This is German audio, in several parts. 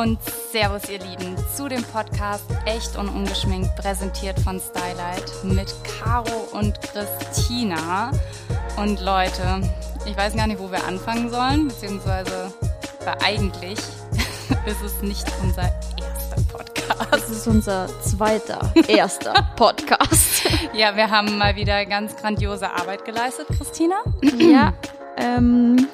und Servus, ihr Lieben, zu dem Podcast Echt und Ungeschminkt, präsentiert von Stylight mit Caro und Christina. Und Leute, ich weiß gar nicht, wo wir anfangen sollen, beziehungsweise weil eigentlich ist es nicht unser erster Podcast. Das ist unser zweiter, erster Podcast. Ja, wir haben mal wieder ganz grandiose Arbeit geleistet, Christina. Ja, ähm,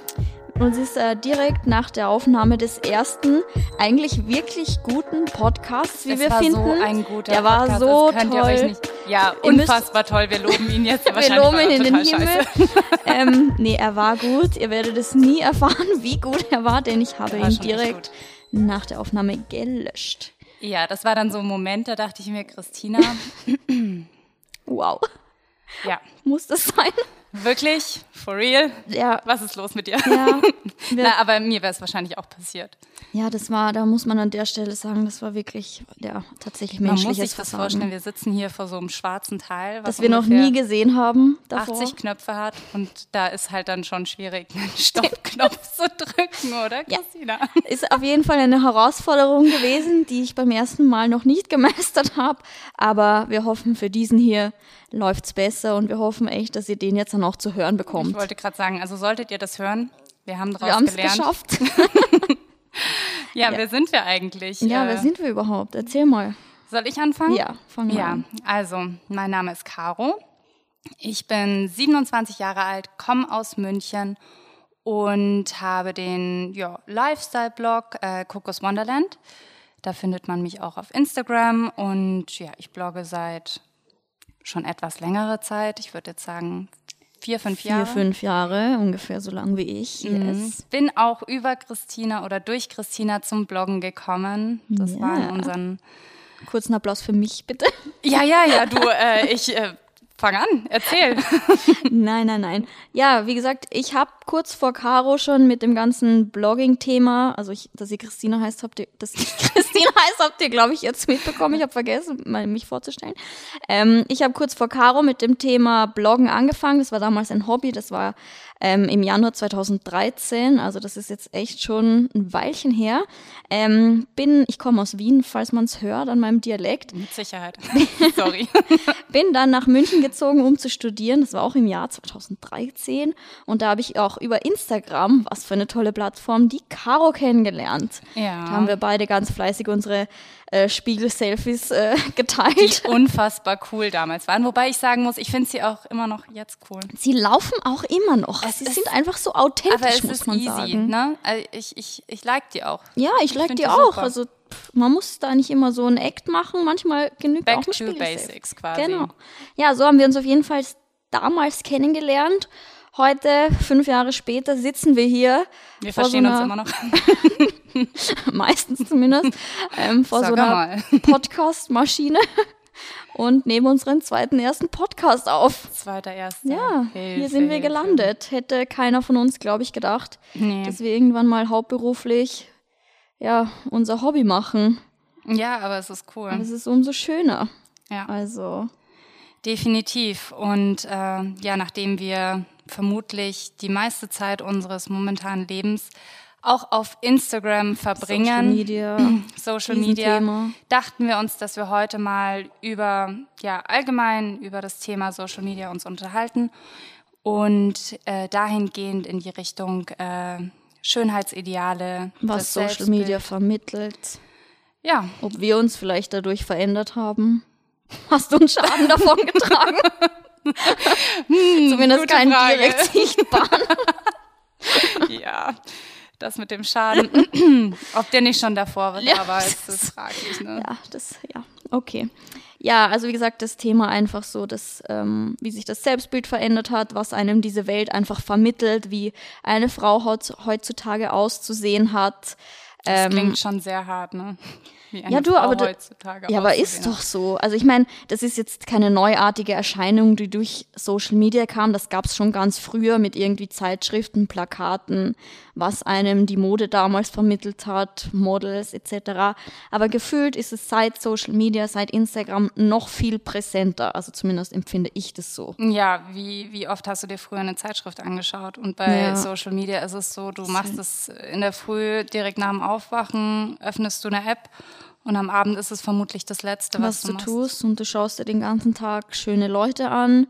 uns ist äh, direkt nach der Aufnahme des ersten eigentlich wirklich guten Podcasts, wie es wir war finden. so ein guter Der war Podcast, so das könnt toll. ihr euch nicht. Ja, Ihr müsst- unfassbar toll. Wir loben ihn jetzt. wir loben war ihn in den Himmel. ähm, nee, er war gut. Ihr werdet es nie erfahren, wie gut er war, denn ich habe war ihn direkt nach der Aufnahme gelöscht. Ja, das war dann so ein Moment, da dachte ich mir, Christina, Wow, ja, muss das sein? Wirklich, for real, Ja, was ist los mit dir? ja. Na, aber mir wäre es wahrscheinlich auch passiert. ja, das war, da muss man an der Stelle sagen, das war wirklich, ja, tatsächlich Man muss menschliches sich das Versagen. vorstellen, wir sitzen hier vor so einem schwarzen Teil, was das wir noch nie gesehen haben davor. 80 Knöpfe hat und da ist halt dann schon schwierig, einen Stoppknopf zu drücken, oder Ja. Christina? Ist auf jeden Fall eine Herausforderung gewesen, die ich beim ersten Mal noch nicht gemeistert habe. Aber wir hoffen, für diesen hier läuft's besser und wir hoffen echt, dass ihr den jetzt dann auch zu hören Ich bekommt. wollte gerade sagen, also solltet ihr das hören, wir haben daraus Wir haben es gelernt. geschafft. Ja, wer sind wir eigentlich? Ja, Äh, wer sind wir überhaupt? Erzähl mal. Soll ich anfangen? Ja, fang Ja, an. also mein Name ist Caro. Ich bin 27 Jahre alt, komme aus München und habe den ja, Lifestyle-Blog äh, Kokos Wonderland. Da findet man mich auch auf Instagram und ja, ich blogge seit schon etwas längere Zeit. Ich würde jetzt sagen vier, fünf Vier, Jahre. fünf Jahre, ungefähr so lang wie ich. Yes. Bin auch über Christina oder durch Christina zum Bloggen gekommen. Das Ja. war in unseren Kurzen Applaus für mich, bitte. Ja, ja, ja, du, äh, ich äh, fang an, erzähl. Nein, nein, nein. Ja, wie gesagt, ich habe kurz vor Caro schon mit dem ganzen Blogging-Thema, also ich, dass sie Christina heißt, habt ihr, dass ich Christina heißt, habt ihr, glaube ich, jetzt mitbekommen. Ich habe vergessen, mal mich vorzustellen. Ähm, ich habe kurz vor Caro mit dem Thema Bloggen angefangen. Das war damals ein Hobby. Das war ähm, im Januar 2013. Also das ist jetzt echt schon ein Weilchen her. Ähm, bin, ich komme aus Wien, falls man es hört an meinem Dialekt. Mit Sicherheit. Sorry. Bin dann nach München gezogen, um zu studieren. Das war auch im Jahr 2013. Und da habe ich auch über Instagram, was für eine tolle Plattform, die Caro kennengelernt. Ja. Da haben wir beide ganz fleißig unsere äh, Spiegel-Selfies äh, geteilt. Unfassbar cool damals waren. Wobei ich sagen muss, ich finde sie auch immer noch jetzt cool. Sie laufen auch immer noch. Es Sie ist- sind einfach so authentisch, Aber es muss ist man easy, sagen. ne? Also ich, ich, ich like die auch. Ja, ich like find die die auch. super. Also man muss da nicht immer so ein Act machen. Manchmal genügt Back auch ein to basics quasi. Genau. Ja, so haben wir uns auf jeden Fall damals kennengelernt. Heute, fünf Jahre später, sitzen wir hier. Wir verstehen so uns immer noch. Meistens zumindest. Ähm, vor Sag so einer. Podcast-Maschine und nehmen unseren zweiten, ersten Podcast auf. Zweiter, erster. Ja, Hilfe, hier sind wir Hilfe. gelandet. Hätte keiner von uns, glaube ich, gedacht, Nee. dass wir irgendwann mal hauptberuflich ja, unser Hobby machen. Ja, aber es ist cool. Das ist umso schöner. Ja. Also, Definitiv. Und äh, ja, nachdem wir vermutlich die meiste Zeit unseres momentanen Lebens auch auf Instagram verbringen, Social Media, Social Media, dachten wir uns, dass wir heute mal über, ja, allgemein über das Thema Social Media uns unterhalten und äh, dahingehend in die Richtung äh, Schönheitsideale, was Social. Media vermittelt, Ja, ob wir uns vielleicht dadurch verändert haben. Hast du einen Schaden davon getragen? Zumindest Hm, gute keinen Frage. direkt sichtbaren. ja. Das mit dem Schaden, ob der nicht schon davor war, Ja. war, ist das fraglich. Ne? Ja, das, ja, okay. Ja, also wie gesagt, das Thema einfach so, dass, ähm, wie sich das Selbstbild verändert hat, was einem diese Welt einfach vermittelt, wie eine Frau heutz- heutzutage auszusehen hat. Das Ähm, klingt schon sehr hart, ne? Wie eine Ja, du, Frau aber heutzutage Ja, aber ist doch so. Also ich meine, das ist jetzt keine neuartige Erscheinung, die durch Social Media kam. Das gab es schon ganz früher mit irgendwie Zeitschriften, Plakaten, was einem die Mode damals vermittelt hat, Models etc. Aber gefühlt ist es seit Social Media, seit Instagram noch viel präsenter. Also zumindest empfinde ich das so. Ja, wie, wie oft hast du dir früher eine Zeitschrift angeschaut? Und bei Ja. Social Media ist es so, du machst es in der Früh direkt nach dem Aufwachen öffnest du eine App und am Abend ist es vermutlich das Letzte, was, was du, machst. tust und du schaust dir den ganzen Tag schöne Leute an,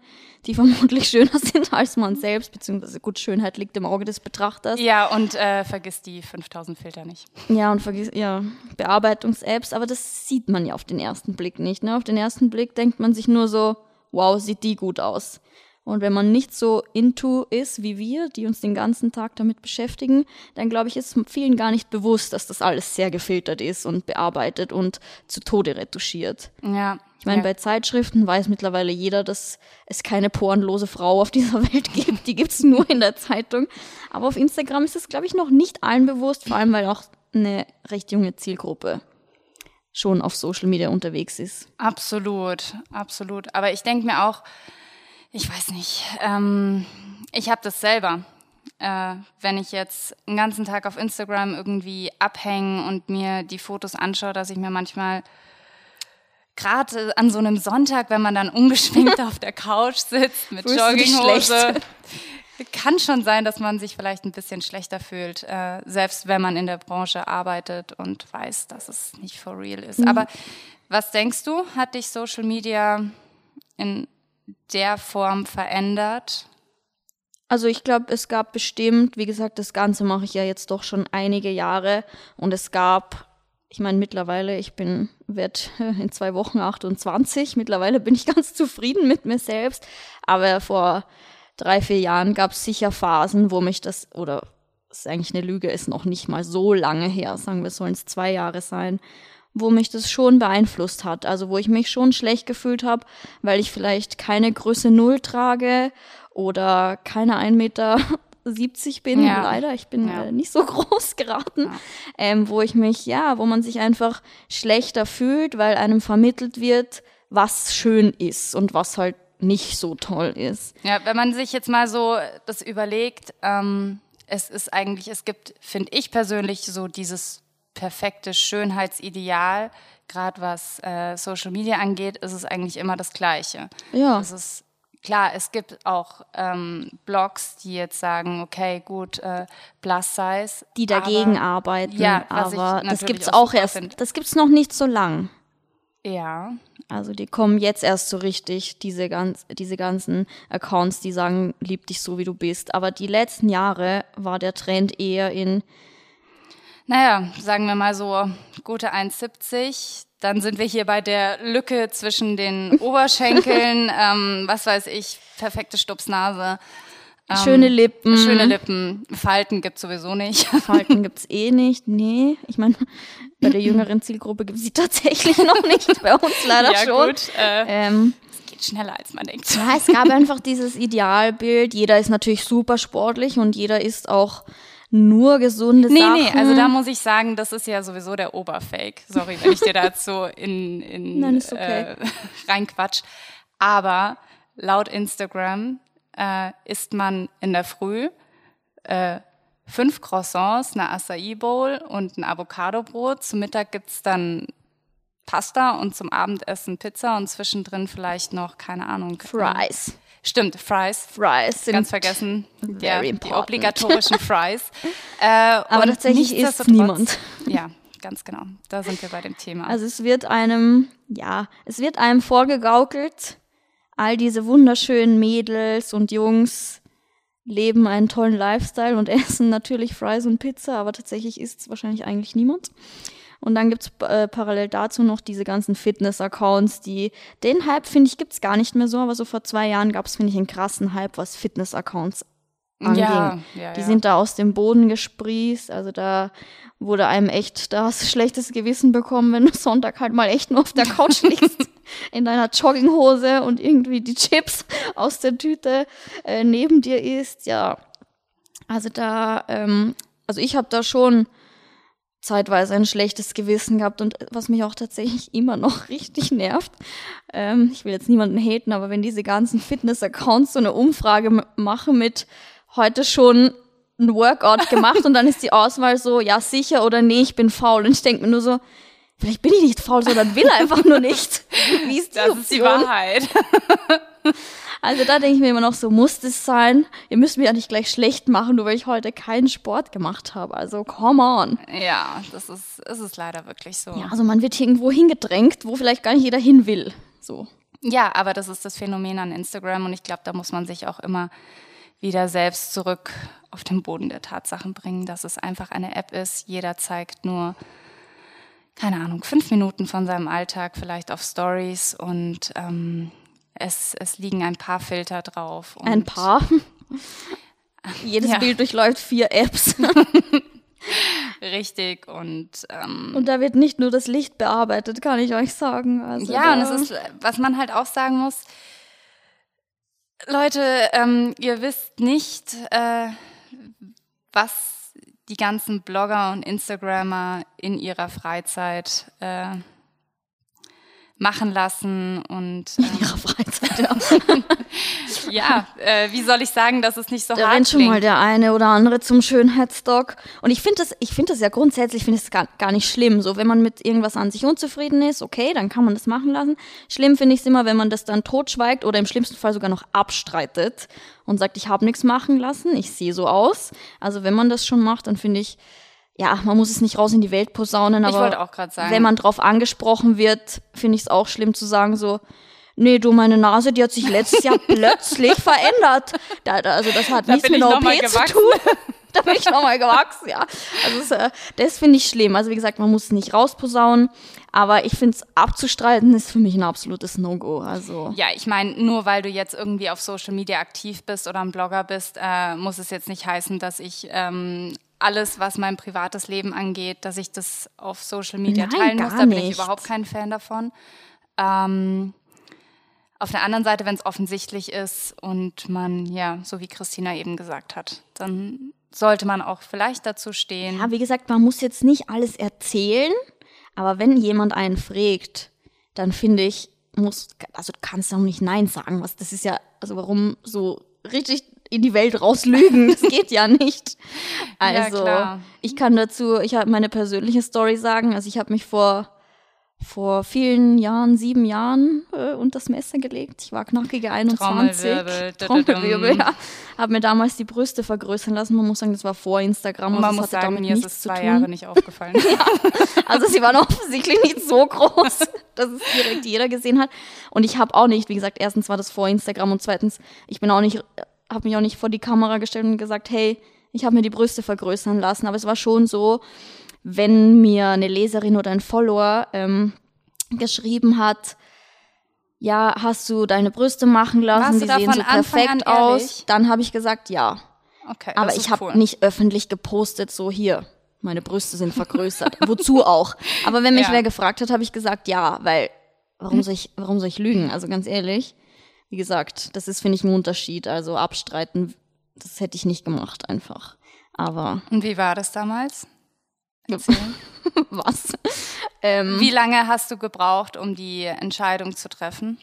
die vermutlich schöner sind als man selbst, beziehungsweise gut, Schönheit liegt im Auge des Betrachters. Ja, und äh, vergiss die 5000 Filter nicht. Ja, und vergiss, ja, Bearbeitungs-Apps, aber das sieht man ja auf den ersten Blick nicht. Ne? Auf den ersten Blick denkt man sich nur so, wow, sieht die gut aus. Und wenn man nicht so into ist wie wir, die uns den ganzen Tag damit beschäftigen, dann glaube ich, ist vielen gar nicht bewusst, dass das alles sehr gefiltert ist und bearbeitet und zu Tode retuschiert. Ja. Ich meine, ja. bei Zeitschriften weiß mittlerweile jeder, dass es keine porenlose Frau auf dieser Welt gibt. Die gibt's nur in der Zeitung. Aber auf Instagram ist es, glaube ich, noch nicht allen bewusst, vor allem weil auch eine recht junge Zielgruppe schon auf Social Media unterwegs ist. Absolut, absolut. Aber ich denke mir auch, ich weiß nicht, ähm, ich habe das selber. Äh, wenn ich jetzt einen ganzen Tag auf Instagram irgendwie abhänge und mir die Fotos anschaue, dass ich mir manchmal gerade an so einem Sonntag, wenn man dann ungeschminkt auf der Couch sitzt mit Jogginghose, kann schon sein, dass man sich vielleicht ein bisschen schlechter fühlt, äh, selbst wenn man in der Branche arbeitet und weiß, dass es nicht for real ist. Mhm. Aber was denkst du, hat dich Social Media in der Form verändert? Also ich glaube, es gab bestimmt, wie gesagt, das Ganze mache ich ja jetzt doch schon einige Jahre. Und es gab, ich meine mittlerweile, ich bin, werde in zwei Wochen 28, mittlerweile bin ich ganz zufrieden mit mir selbst, aber vor drei, vier Jahren gab es sicher Phasen, wo mich das, oder ist eigentlich eine Lüge, ist noch nicht mal so lange her, sagen wir, sollen es zwei Jahre sein, wo mich das schon beeinflusst hat. Also wo ich mich schon schlecht gefühlt habe, weil ich vielleicht keine Größe Null trage oder keine 1,70 Meter bin, Ja. leider. Ich bin Ja. äh, nicht so groß geraten. Ähm, wo ich mich, ja, wo man sich einfach schlechter fühlt, weil einem vermittelt wird, was schön ist und was halt nicht so toll ist. Ja, wenn man sich jetzt mal so das überlegt, ähm, es ist eigentlich, es gibt, finde ich persönlich, so dieses perfekte Schönheitsideal, gerade was äh, Social Media angeht, ist es eigentlich immer das Gleiche. Ja. Es ist klar, es gibt auch ähm, Blogs, die jetzt sagen, okay, gut, äh, Plus Size. Die dagegen aber, arbeiten, Ja, aber das gibt's auch auch erst, find. das gibt's noch nicht so lang. Ja, Also die kommen jetzt erst so richtig, diese, ganz, diese ganzen Accounts, die sagen, lieb dich so, wie du bist. Aber die letzten Jahre war der Trend eher in, Naja, sagen wir mal so gute 1,70. Dann sind wir hier bei der Lücke zwischen den Oberschenkeln, ähm, was weiß ich, perfekte Stupsnase. Ähm, schöne Lippen. Schöne Lippen. Falten gibt's sowieso nicht. Falten gibt's eh nicht. Nee, ich meine, bei der jüngeren Zielgruppe gibt's sie tatsächlich noch nicht. Bei uns leider ja, schon. gut. Äh, Ähm, geht schneller, als man denkt. ja, es gab einfach dieses Idealbild. Jeder ist natürlich super sportlich und jeder isst auch nur gesunde Nee, Sachen. nee, also da muss ich sagen, das ist ja sowieso der Oberfake. Sorry, wenn ich dir da jetzt so in, in Nein, okay. äh, reinquatsch. Aber laut Instagram äh, isst man in der Früh äh, fünf Croissants, eine Acai Bowl und ein Avocado-Brot. Zum Mittag gibt's dann Pasta und zum Abendessen Pizza und zwischendrin vielleicht noch, keine Ahnung. Fries. Stimmt, Fries. Fries sind Ganz vergessen. Ja, die obligatorischen Fries. Äh, Aber tatsächlich nichtsdestotrotz- niemand. Ja, ganz genau. Da sind wir bei dem Thema. Also es wird einem, ja, es wird einem vorgegaukelt, all diese wunderschönen Mädels und Jungs leben einen tollen Lifestyle und essen natürlich Fries und Pizza, aber tatsächlich isst es wahrscheinlich eigentlich niemand. Und dann gibt's äh, parallel dazu noch diese ganzen Fitness-Accounts, die, den Hype, finde ich, gibt's gar nicht mehr so, aber so vor zwei Jahren gab's finde ich, einen krassen Hype, was Fitness-Accounts anging. ja, ja, Die ja. sind da aus dem Boden gesprießt. Also da wurde einem echt, da hast du schlechtes Gewissen bekommen, wenn du Sonntag halt mal echt nur auf der Couch liegst, in deiner Jogginghose und irgendwie die Chips aus der Tüte äh, neben dir isst. Ja, also da, ähm, also ich habe da schon zeitweise ein schlechtes Gewissen gehabt und was mich auch tatsächlich immer noch richtig nervt. Ähm, ich will jetzt niemanden haten, aber wenn diese ganzen Fitness-Accounts so eine Umfrage machen mit heute schon ein Workout gemacht und dann ist die Auswahl so, ja sicher oder nee, ich bin faul. Und ich denke mir nur so, vielleicht bin ich nicht faul, sondern will einfach nur nicht. Wie ist die das ist die Option? Wahrheit. Also da denke ich mir immer noch so, muss das sein? Ihr müsst mir ja nicht gleich schlecht machen, nur weil ich heute keinen Sport gemacht habe. Also come on. Ja, das ist, ist es leider wirklich so. Ja, also man wird irgendwo hingedrängt, wo vielleicht gar nicht jeder hin will. So. Ja, aber das ist das Phänomen an Instagram und ich glaube, da muss man sich auch immer wieder selbst zurück auf den Boden der Tatsachen bringen, dass es einfach eine App ist. Jeder zeigt nur, keine Ahnung, fünf Minuten von seinem Alltag vielleicht auf Stories und ähm, es, es liegen ein paar Filter drauf. ein paar? Jedes ja. Bild durchläuft vier Apps. Richtig und ähm, und da wird nicht nur das Licht bearbeitet, kann ich euch sagen. Also ja, und es ist, was man halt auch sagen muss, Leute, ähm, ihr wisst nicht, äh, was die ganzen Blogger und Instagrammer in ihrer Freizeit äh, machen lassen und ähm, in ihrer Freizeit. Ja, ja äh, wie soll ich sagen, dass es nicht so da hart rennt schon mal der eine oder andere zum Schönheitsdoc und ich finde das, ich finde das ja grundsätzlich finde ich es gar, gar nicht schlimm. So, wenn man mit irgendwas an sich unzufrieden ist, okay, dann kann man das machen lassen. Schlimm finde ich es immer, wenn man das dann totschweigt oder im schlimmsten Fall sogar noch abstreitet und sagt, ich habe nichts machen lassen, ich sehe so aus. Also wenn man das schon macht, dann finde ich ja, man muss es nicht raus in die Welt posaunen, aber wenn man drauf angesprochen wird, finde ich es auch schlimm zu sagen so, nee, du, meine Nase, die hat sich letztes Jahr plötzlich verändert. Da, da, also das hat da nichts mit einer OP zu tun. da bin ich nochmal gewachsen, ja. Also das, äh, das finde ich schlimm. Also wie gesagt, man muss es nicht rausposaunen, aber ich finde es abzustreiten ist für mich ein absolutes No-Go. Also ja, ich meine, nur weil du jetzt irgendwie auf Social Media aktiv bist oder ein Blogger bist, äh, muss es jetzt nicht heißen, dass ich ähm, alles, was mein privates Leben angeht, dass ich das auf Social Media Nein, teilen muss. Da bin nicht. ich überhaupt kein Fan davon. Ähm, auf der anderen Seite, wenn es offensichtlich ist und man, ja, so wie Christina eben gesagt hat, dann sollte man auch vielleicht dazu stehen. Ja, wie gesagt, man muss jetzt nicht alles erzählen, aber wenn jemand einen fragt, dann finde ich, muss, also du kannst auch nicht Nein sagen. Was, das ist ja, also warum so richtig in die Welt rauslügen. Das geht ja nicht. Also, ja, ich kann dazu, ich habe meine persönliche Story sagen. Also, ich habe mich vor vor vielen Jahren, sieben Jahren, äh, unter das Messer gelegt. Ich war knackige 21. Trommelwirbel. Trommelwirbel, ja. Habe mir damals die Brüste vergrößern lassen. Man muss sagen, das war vor Instagram. Und man muss sagen, mir ist es zwei tun. Jahre nicht aufgefallen. ja. Also sie waren offensichtlich nicht so groß, dass es direkt jeder gesehen hat. Und ich habe auch nicht, wie gesagt, erstens war das vor Instagram und zweitens, ich bin auch nicht habe mich auch nicht vor die Kamera gestellt und gesagt, hey, ich habe mir die Brüste vergrößern lassen. Aber es war schon so, wenn mir eine Leserin oder ein Follower ähm, geschrieben hat, ja, hast du deine Brüste machen lassen, die sehen so perfekt aus, dann habe ich gesagt, ja. Okay, Aber ich habe cool. nicht öffentlich gepostet, so hier, meine Brüste sind vergrößert. Wozu auch? Aber wenn mich ja. wer gefragt hat, habe ich gesagt, ja, weil warum soll ich, warum soll ich lügen? Also ganz ehrlich wie gesagt, das ist, finde ich, ein Unterschied. Also abstreiten, das hätte ich nicht gemacht einfach. Aber. Und wie war das damals? Was? Ähm, wie lange hast du gebraucht, um die Entscheidung zu treffen?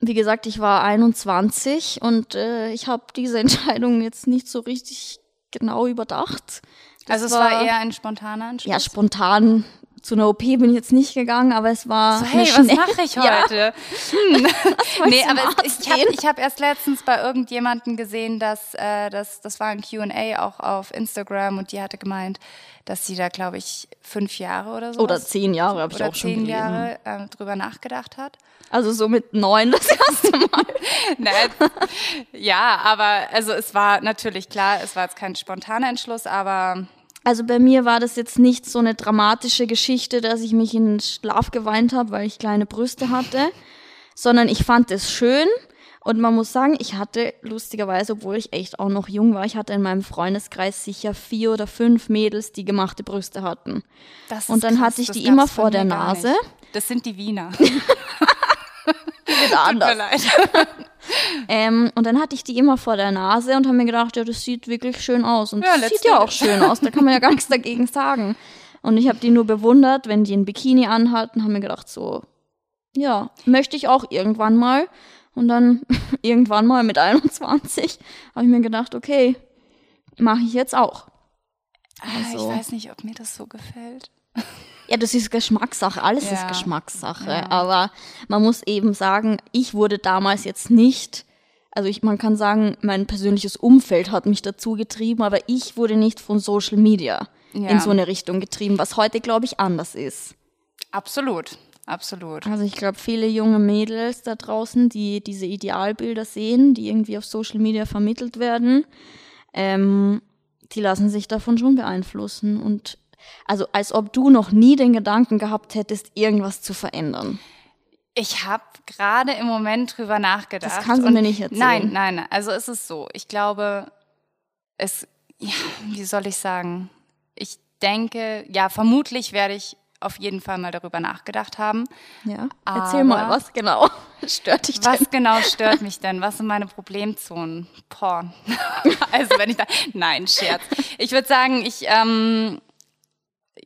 Wie gesagt, ich war 21 und äh, ich habe diese Entscheidung jetzt nicht so richtig genau überdacht. Das also es war, war eher ein spontaner Entschluss? Ja, spontan zu einer OP bin ich jetzt nicht gegangen, aber es war. So, hey, was mache ich heute? Ja. Hm. nee, aber es, ich habe ich hab erst letztens bei irgendjemandem gesehen, dass äh, das, das war ein QA auch auf Instagram und die hatte gemeint, dass sie da, glaube ich, fünf Jahre oder so. Oder zehn Jahre, habe ich auch schon gelesen. zehn Jahre äh, drüber nachgedacht hat. Also so mit neun das erste Mal. Nein, ja, aber also es war natürlich klar, es war jetzt kein spontaner Entschluss, aber also bei mir war das jetzt nicht so eine dramatische Geschichte, dass ich mich in den Schlaf geweint habe, weil ich kleine Brüste hatte, sondern ich fand es schön und man muss sagen, ich hatte lustigerweise, obwohl ich echt auch noch jung war, ich hatte in meinem Freundeskreis sicher vier oder fünf Mädels, die gemachte Brüste hatten. Das und dann krass, hatte ich die immer vor der Nase. Das sind die Wiener. Wieder anders. Tut mir leid. ähm, und dann hatte ich die immer vor der Nase und habe mir gedacht, ja, das sieht wirklich schön aus. Und ja, das sieht ja auch schön aus, da kann man ja gar nichts dagegen sagen. Und ich habe die nur bewundert, wenn die ein Bikini anhatten, habe mir gedacht, so, ja, möchte ich auch irgendwann mal. Und dann irgendwann mal mit 21 habe ich mir gedacht, okay, mache ich jetzt auch. Also, ich weiß nicht, ob mir das so gefällt. Ja, das ist Geschmackssache, alles Ja. ist Geschmackssache. Ja. Aber man muss eben sagen, ich wurde damals jetzt nicht, also ich, man kann sagen, mein persönliches Umfeld hat mich dazu getrieben, aber ich wurde nicht von Social Media Ja. in so eine Richtung getrieben, was heute, glaube ich, anders ist. Absolut, absolut. Also ich glaube, viele junge Mädels da draußen, die diese Idealbilder sehen, die irgendwie auf Social Media vermittelt werden, ähm, die lassen sich davon schon beeinflussen. Und also als ob du noch nie den Gedanken gehabt hättest, irgendwas zu verändern. Ich habe gerade im Moment drüber nachgedacht. Das kannst du mir nicht erzählen. Nein, nein, nein. Also es ist so. Ich glaube, es, ja, wie soll ich sagen? Ich denke, ja, vermutlich werde ich auf jeden Fall mal darüber nachgedacht haben. Ja. Erzähl mal, Aber- was genau stört dich denn? Was genau stört mich denn? Was sind meine Problemzonen? Porn. also wenn ich da. Nein, Scherz. Ich würde sagen, ich, ähm,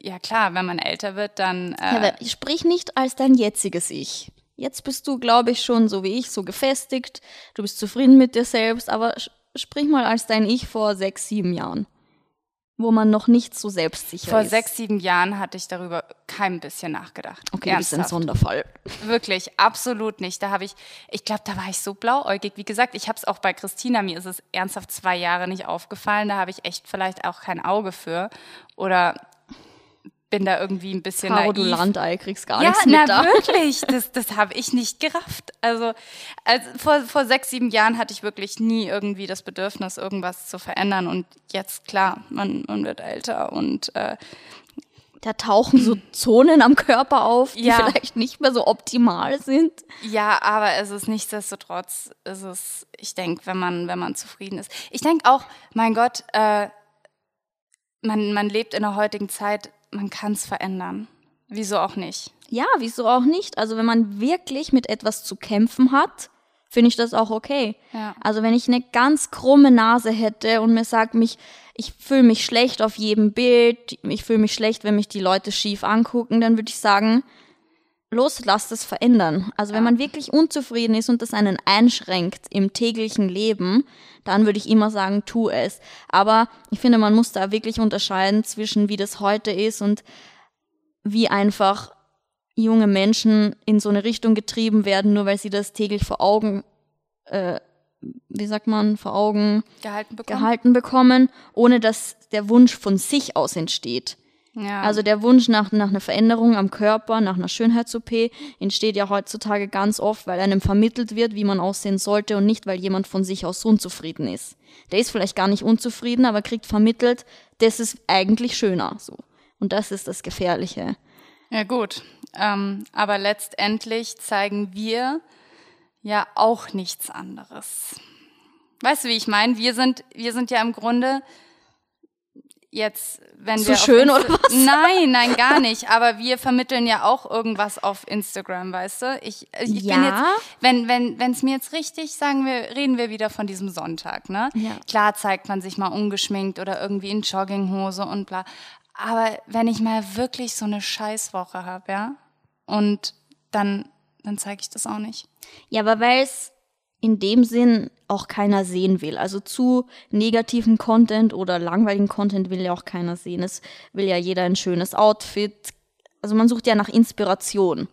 ja klar, wenn man älter wird, dann. Äh, Ja, sprich nicht als dein jetziges Ich. Jetzt bist du, glaube ich, schon so wie ich, so gefestigt. Du bist zufrieden mit dir selbst, aber sprich mal als dein Ich vor sechs, sieben Jahren. Wo man noch nicht so selbstsicher vor ist. sechs, sieben Jahren hatte ich darüber kein bisschen nachgedacht. Okay, du bist ein. Sonderfall. Wirklich, absolut nicht. Da habe ich, ich glaube, da war ich so blauäugig. Wie gesagt, ich habe es auch bei Christina, mir ist es ernsthaft zwei Jahre nicht aufgefallen. Da habe ich echt vielleicht auch kein Auge für. Oder bin da irgendwie ein bisschen Caro, du naiv. Landei, kriegst gar Ja, nichts na mit da. wirklich, das, das habe ich nicht gerafft. Also, also vor, vor sechs, sieben Jahren hatte ich wirklich nie irgendwie das Bedürfnis, irgendwas zu verändern. Und jetzt, klar, man, man wird älter und äh, Da tauchen so Zonen am Körper auf, die Ja. vielleicht nicht mehr so optimal sind. Ja, aber es ist nichtsdestotrotz, ist es, ich denke, wenn man, wenn man zufrieden ist. Ich denke auch, mein Gott, äh, man, man lebt in der heutigen Zeit, man kann es verändern. Wieso auch nicht? Ja, wieso auch nicht? Also wenn man wirklich mit etwas zu kämpfen hat, finde ich das auch okay. Ja. Also wenn ich eine ganz krumme Nase hätte und mir sagt mich, ich fühle mich schlecht auf jedem Bild, ich fühle mich schlecht, wenn mich die Leute schief angucken, dann würde ich sagen, los, lass das verändern. Also wenn man wirklich unzufrieden ist und das einen einschränkt im täglichen Leben, dann würde ich immer sagen, tu es. Aber ich finde, man muss da wirklich unterscheiden zwischen wie das heute ist und wie einfach junge Menschen in so eine Richtung getrieben werden, nur weil sie das täglich vor Augen, äh, wie sagt man, vor Augen Gehalten bekommen? gehalten bekommen, ohne dass der Wunsch von sich aus entsteht. Ja. Also der Wunsch nach, nach einer Veränderung am Körper, nach einer Schönheits-OP entsteht ja heutzutage ganz oft, weil einem vermittelt wird, wie man aussehen sollte und nicht, weil jemand von sich aus unzufrieden ist. Der ist vielleicht gar nicht unzufrieden, aber kriegt vermittelt, das ist eigentlich schöner, so. Und das ist das Gefährliche. Ja gut, ähm, aber letztendlich zeigen wir ja auch nichts anderes. Weißt du, wie ich meine? Wir sind, wir sind ja im Grunde jetzt, wenn Zu wir auf schön Insta- oder was? Nein, nein, gar nicht. Aber wir vermitteln ja auch irgendwas auf Instagram, weißt du? Ich, ich bin Ja. jetzt, wenn wenn wenn es mir jetzt richtig, sagen wir, reden wir wieder von diesem Sonntag, ne? Ja. Klar zeigt man sich mal ungeschminkt oder irgendwie in Jogginghose und bla. Aber wenn ich mal wirklich so eine Scheißwoche habe, ja, und dann, dann zeige ich das auch nicht. Ja, aber weil es in dem Sinn auch keiner sehen will. Also zu negativen Content oder langweiligen Content will ja auch keiner sehen. Es will ja jeder ein schönes Outfit. Also man sucht ja nach Inspiration.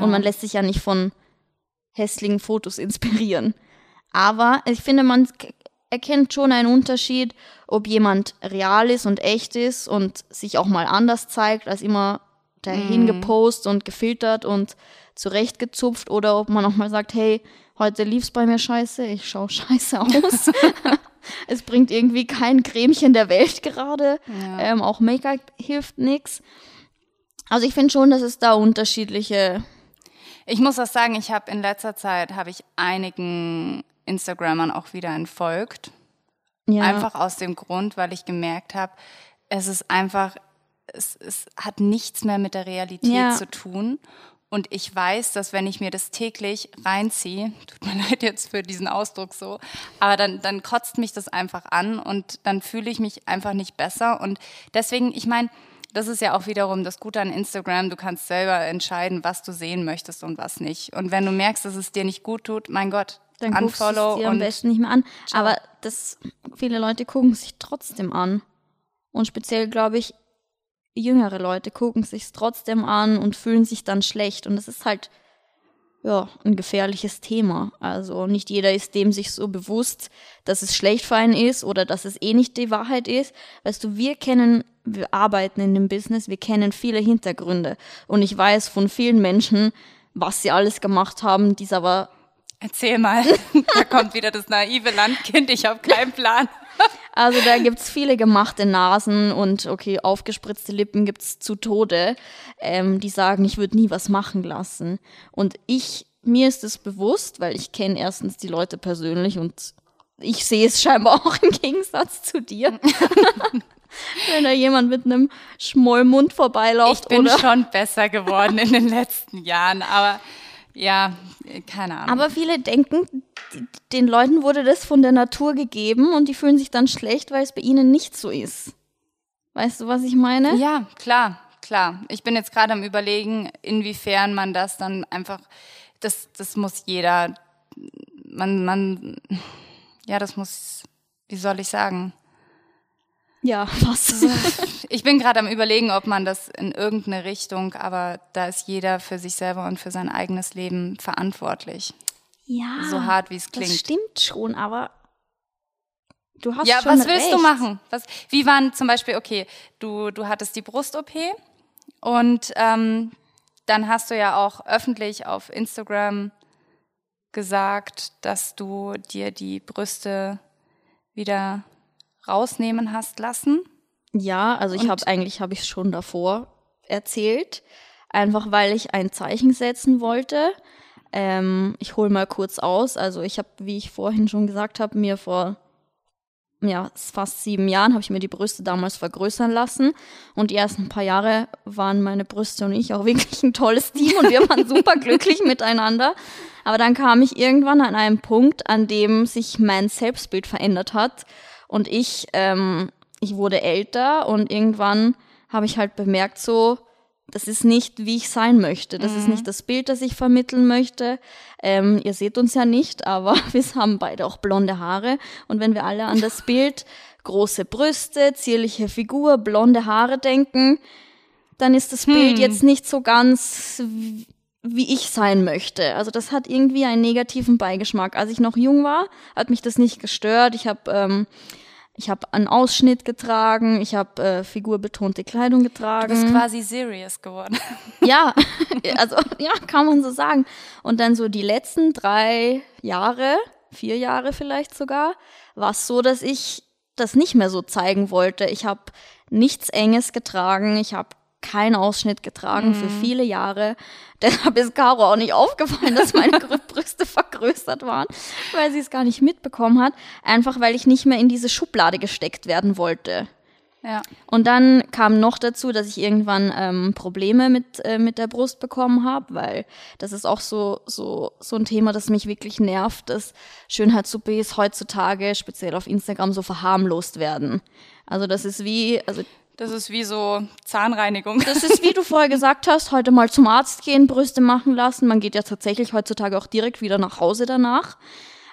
Und man lässt sich ja nicht von hässlichen Fotos inspirieren. Aber ich finde, man erkennt schon einen Unterschied, ob jemand real ist und echt ist und sich auch mal anders zeigt, als immer dahin gepostet und gefiltert und zurechtgezupft oder ob man auch mal sagt, hey, heute lief's bei mir scheiße, ich schau scheiße aus. es bringt irgendwie kein Cremchen der Welt gerade. Ähm, auch Make-up hilft nix. Also ich finde schon, dass es da unterschiedliche Ich muss auch sagen, ich habe in letzter Zeit habe ich einigen Instagrammern auch wieder entfolgt. ja, Einfach aus dem Grund, weil ich gemerkt habe, es ist einfach, es, es hat nichts mehr mit der Realität Ja. zu tun. Und ich weiß, dass wenn ich mir das täglich reinziehe, tut mir leid jetzt für diesen Ausdruck so, aber dann, dann kotzt mich das einfach an und dann fühle ich mich einfach nicht besser. Und deswegen, ich meine, das ist ja auch wiederum das Gute an Instagram. Du kannst selber entscheiden, was du sehen möchtest und was nicht. Und wenn du merkst, dass es dir nicht gut tut, mein Gott, dann guckst du es unfollow dir am besten nicht mehr an. Aber das, viele Leute gucken sich trotzdem an. Und speziell, glaube ich, jüngere Leute gucken sich's trotzdem an und fühlen sich dann schlecht. Und das ist halt ja, ein gefährliches Thema. Also nicht jeder ist dem sich so bewusst, dass es schlecht für einen ist oder dass es eh nicht die Wahrheit ist. Weißt du, wir kennen, wir arbeiten in dem Business, wir kennen viele Hintergründe. Und ich weiß von vielen Menschen, was sie alles gemacht haben, die es aber Erzähl mal, da kommt wieder das naive Landkind, ich habe keinen Plan. Also da gibt's viele gemachte Nasen und okay, aufgespritzte Lippen gibt's zu Tode, ähm, die sagen, ich würde nie was machen lassen. Und ich, mir ist es bewusst, weil ich kenne erstens die Leute persönlich und ich sehe es scheinbar auch im Gegensatz zu dir. Wenn da jemand mit einem Schmollmund vorbeiläuft. Ich bin schon besser geworden in den letzten Jahren, aber ja, keine Ahnung. Aber viele denken, den Leuten wurde das von der Natur gegeben und die fühlen sich dann schlecht, weil es bei ihnen nicht so ist. Weißt du, was ich meine? Ja, klar, klar. Ich bin jetzt gerade am überlegen, inwiefern man das dann einfach, das, das muss jeder, man, man, ja, das muss, wie soll ich sagen? Ja, was? Ich bin gerade am überlegen, ob man das in irgendeine Richtung, aber da ist jeder für sich selber und für sein eigenes Leben verantwortlich. Ja. So hart, wie es Das klingt. stimmt schon, aber du hast Ja, schon was willst recht. du machen? Was, wie waren zum Beispiel, okay, du, du hattest die Brust-OP und ähm, dann hast du ja auch öffentlich auf Instagram gesagt, dass du dir die Brüste wieder rausnehmen hast lassen. Ja, also ich habe eigentlich habe ich schon davor erzählt, einfach weil ich ein Zeichen setzen wollte. Ähm, ich hole mal kurz aus. Also ich habe, wie ich vorhin schon gesagt habe, mir vor ja, fast sieben Jahren habe ich mir die Brüste damals vergrößern lassen. Und die ersten paar Jahre waren meine Brüste und ich auch wirklich ein tolles Team und wir waren super glücklich miteinander. Aber dann kam ich irgendwann an einen Punkt, an dem sich mein Selbstbild verändert hat. Und ich, ähm, ich wurde älter und irgendwann habe ich halt bemerkt, so, das ist nicht, wie ich sein möchte. Das ist nicht das Bild, das ich vermitteln möchte. Ähm, ihr seht uns ja nicht, aber wir haben beide auch blonde Haare. Und wenn wir alle an das Bild große Brüste, zierliche Figur, blonde Haare denken, dann ist das Bild jetzt nicht so ganz wie ich sein möchte. Also das hat irgendwie einen negativen Beigeschmack. Als ich noch jung war, hat mich das nicht gestört. Ich habe ähm, ich habe einen Ausschnitt getragen, ich habe äh, figurbetonte Kleidung getragen. Du bist quasi serious geworden. Ja, also ja, kann man so sagen. Und dann so die letzten drei Jahre, vier Jahre vielleicht sogar, war es so, dass ich das nicht mehr so zeigen wollte. Ich habe nichts Enges getragen, ich habe keinen Ausschnitt getragen für viele Jahre. Deshalb ist Caro auch nicht aufgefallen, dass meine Brüste vergrößert waren, weil sie es gar nicht mitbekommen hat. Einfach weil ich nicht mehr in diese Schublade gesteckt werden wollte. Ja. Und dann kam noch dazu, dass ich irgendwann ähm, Probleme mit, äh, mit der Brust bekommen habe, weil das ist auch so, so, so ein Thema, das mich wirklich nervt, dass Schönheits-OPs heutzutage, speziell auf Instagram, so verharmlost werden. Also das ist wie, also Das ist wie so Zahnreinigung. das ist wie du vorher gesagt hast, heute mal zum Arzt gehen, Brüste machen lassen. Man geht ja tatsächlich heutzutage auch direkt wieder nach Hause danach.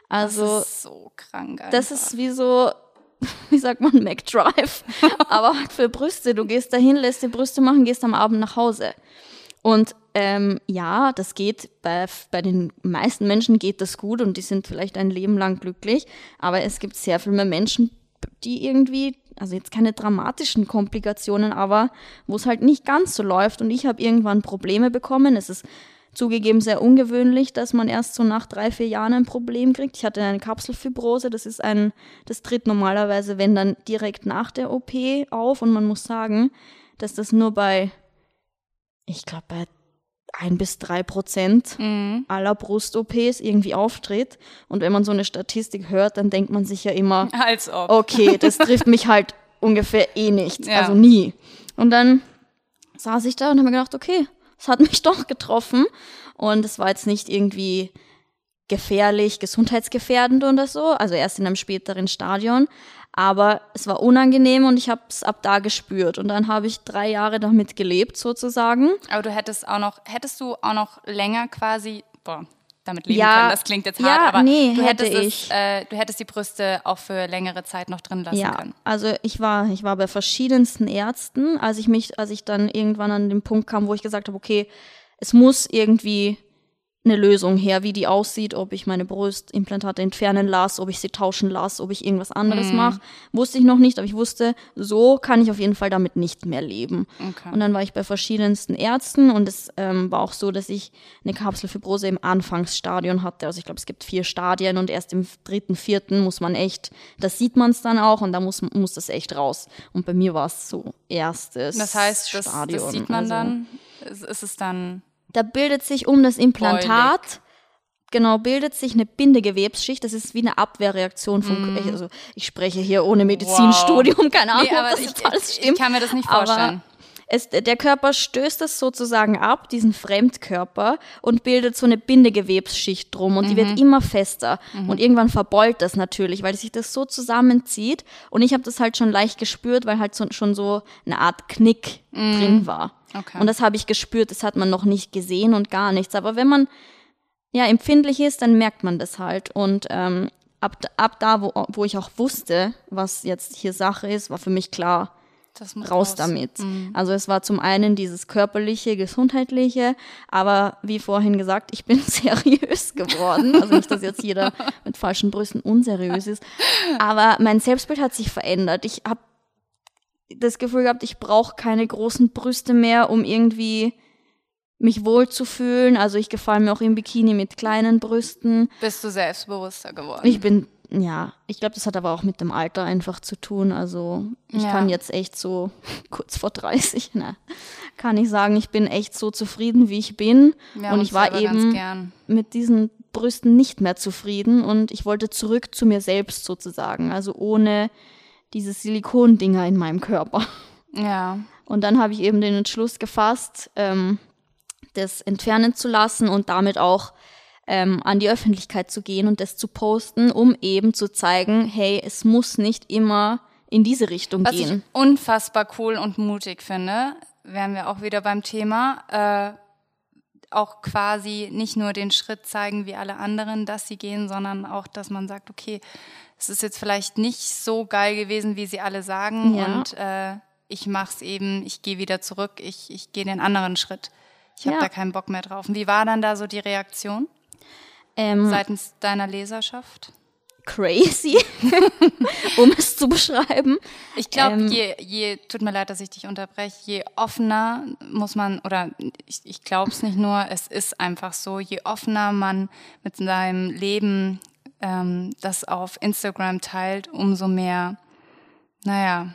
Also das ist so krank. das einfach. ist wie so, wie sagt man, McDrive. Aber halt für Brüste. Du gehst dahin, lässt dir Brüste machen, gehst am Abend nach Hause. Und ähm, ja, das geht, bei, bei den meisten Menschen geht das gut und die sind vielleicht ein Leben lang glücklich. Aber es gibt sehr viel mehr Menschen, die irgendwie, also jetzt keine dramatischen Komplikationen, aber wo es halt nicht ganz so läuft. Und ich habe irgendwann Probleme bekommen. Es ist zugegeben sehr ungewöhnlich, dass man erst so nach drei, vier Jahren ein Problem kriegt. Ich hatte eine Kapselfibrose, das ist ein, das tritt normalerweise, wenn dann direkt nach der OP auf und man muss sagen, dass das nur bei, ich glaube, bei ein bis drei Prozent aller Brust-OPs irgendwie auftritt. Und wenn man so eine Statistik hört, dann denkt man sich ja immer, Als ob. okay, das trifft mich halt ungefähr eh nicht. Ja. Also nie. Und dann saß ich da und habe mir gedacht, okay, es hat mich doch getroffen. Und es war jetzt nicht irgendwie gefährlich, gesundheitsgefährdend oder so, also erst in einem späteren Stadion. Aber es war unangenehm und ich habe es ab da gespürt. Und dann habe ich drei Jahre damit gelebt, sozusagen. Aber du hättest auch noch, hättest du auch noch länger quasi, boah, damit leben Ja, können. Das klingt jetzt ja, hart, aber nee, du, hätte hättest ich. Es, äh, du hättest die Brüste auch für längere Zeit noch drin lassen Ja, können. also ich war, ich war bei verschiedensten Ärzten, als ich mich, als ich dann irgendwann an den Punkt kam, wo ich gesagt habe, okay, es muss irgendwie eine Lösung her, wie die aussieht, ob ich meine Brustimplantate entfernen lasse, ob ich sie tauschen lasse, ob ich irgendwas anderes mache. Wusste ich noch nicht, aber ich wusste, so kann ich auf jeden Fall damit nicht mehr leben. Okay. Und dann war ich bei verschiedensten Ärzten und es ähm, war auch so, dass ich eine Kapselfibrose im Anfangsstadion hatte. Also ich glaube, es gibt vier Stadien und erst im dritten, vierten muss man echt, das sieht man es dann auch und da muss, muss das echt raus. Und bei mir war es so erstes Das heißt, das, Stadion. das sieht man also, dann. Ist es dann. Da bildet sich um das Implantat, genau, bildet sich eine Bindegewebsschicht. Das ist wie eine Abwehrreaktion vom, ich, also ich spreche hier ohne Medizinstudium, keine Ahnung, Mhm. Nee, ob aber das ich, alles stimmt. ich kann mir das nicht Aber vorstellen. es, der Körper stößt es sozusagen ab, diesen Fremdkörper, und bildet so eine Bindegewebsschicht drum und die Mhm. wird immer fester. Und irgendwann verbeult das natürlich, weil sich das so zusammenzieht. Und ich habe das halt schon leicht gespürt, weil halt so, schon so eine Art Knick drin war. Mhm. Okay. Und das habe ich gespürt, das hat man noch nicht gesehen und gar nichts. Aber wenn man ja empfindlich ist, dann merkt man das halt. Und ähm, ab, ab da, wo, wo ich auch wusste, was jetzt hier Sache ist, war für mich klar, muss raus damit. Also es war zum einen dieses körperliche, gesundheitliche, aber wie vorhin gesagt, ich bin seriös geworden. Also nicht, dass jetzt jeder mit falschen Brüsten unseriös ist, aber mein Selbstbild hat sich verändert. Ich habe das Gefühl gehabt, ich brauche keine großen Brüste mehr, um irgendwie mich wohlzufühlen. Also ich gefalle mir auch im Bikini mit kleinen Brüsten. Bist du selbstbewusster geworden? Ich bin, ja, ich glaube, das hat aber auch mit dem Alter einfach zu tun. Also ich Ja. kann jetzt echt so kurz vor 30, ne, kann ich sagen, ich bin echt so zufrieden, wie ich bin. Wir und ich war eben gern. mit diesen Brüsten nicht mehr zufrieden und ich wollte zurück zu mir selbst sozusagen. Also ohne diese Silikondinger in meinem Körper. Ja. Und dann habe ich eben den Entschluss gefasst, ähm, das entfernen zu lassen und damit auch ähm, an die Öffentlichkeit zu gehen und das zu posten, um eben zu zeigen, hey, es muss nicht immer in diese Richtung Was gehen. ich unfassbar cool und mutig finde, wären wir auch wieder beim Thema, äh, auch quasi nicht nur den Schritt zeigen wie alle anderen, dass sie gehen, sondern auch, dass man sagt, okay, es ist jetzt vielleicht nicht so geil gewesen, wie sie alle sagen Ja. und äh, ich mach's eben, ich gehe wieder zurück, ich, ich gehe den anderen Schritt. Ich habe Ja. da keinen Bock mehr drauf. Und wie war dann da so die Reaktion Ähm, seitens deiner Leserschaft? Crazy, um es zu beschreiben. Ich glaube, Ähm, je, je, tut mir leid, dass ich dich unterbreche, je offener muss man, oder ich, ich glaube es nicht nur, es ist einfach so, je offener man mit seinem Leben ähm, das auf Instagram teilt, umso mehr, naja,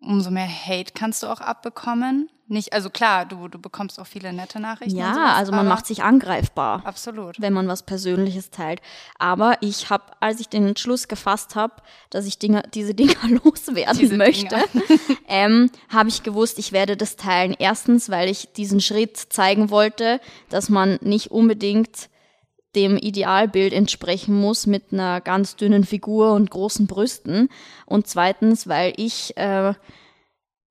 umso mehr Hate kannst du auch abbekommen. Nicht, also klar, du, du bekommst auch viele nette Nachrichten. Ja, sowas, also man macht sich angreifbar. Absolut. wenn man was Persönliches teilt. Aber ich habe, als ich den Entschluss gefasst habe, dass ich Dinge, diese Dinger loswerden Diese möchte, ähm, habe ich gewusst, ich werde das teilen. Erstens, weil ich diesen Schritt zeigen wollte, dass man nicht unbedingt dem Idealbild entsprechen muss mit einer ganz dünnen Figur und großen Brüsten. Und zweitens, weil ich äh,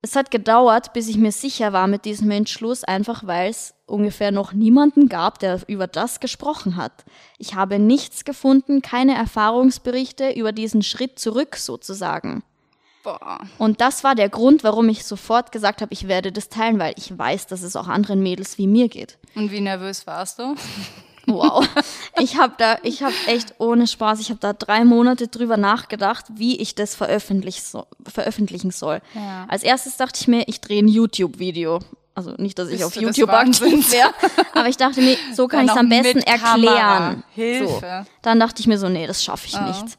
es hat gedauert, bis ich mir sicher war mit diesem Entschluss, einfach weil es ungefähr noch niemanden gab, der über das gesprochen hat. Ich habe nichts gefunden, keine Erfahrungsberichte über diesen Schritt zurück sozusagen. Boah. Und das war der Grund, warum ich sofort gesagt habe, ich werde das teilen, weil ich weiß, dass es auch anderen Mädels wie mir geht. Und wie nervös warst du? Wow. Ich habe da, ich habe echt ohne Spaß, ich habe da drei Monate drüber nachgedacht, wie ich das veröffentlich so, veröffentlichen soll. Ja. Als erstes dachte ich mir, ich drehe ein YouTube-Video. Also nicht, dass ich Bist auf YouTube aktiv wäre, aber ich dachte mir, so kann ich es am besten Kamera. erklären. Hilfe. So. Dann dachte ich mir so, nee, das schaffe ich Oh. nicht.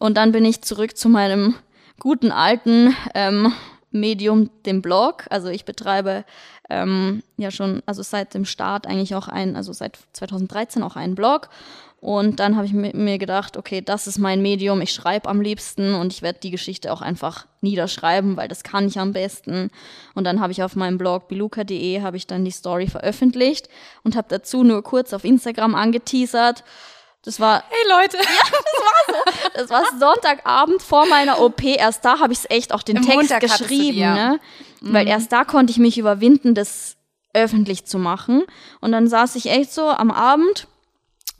Und dann bin ich zurück zu meinem guten alten ähm, Medium, dem Blog. Also ich betreibe ähm, ja schon, also seit dem Start eigentlich auch ein, also seit 2013 auch einen Blog. Und dann habe ich mi- mir gedacht, okay, das ist mein Medium, ich schreibe am liebsten und ich werde die Geschichte auch einfach niederschreiben, weil das kann ich am besten. Und dann habe ich auf meinem Blog biluka.de habe ich dann die Story veröffentlicht und habe dazu nur kurz auf Instagram angeteasert. Das war Hey Leute. das war Sonntagabend vor meiner OP. Erst da habe ich es echt auch den Im Text Montag geschrieben, ja. Ne? Weil erst da konnte ich mich überwinden, das öffentlich zu machen. Und dann saß ich echt so am Abend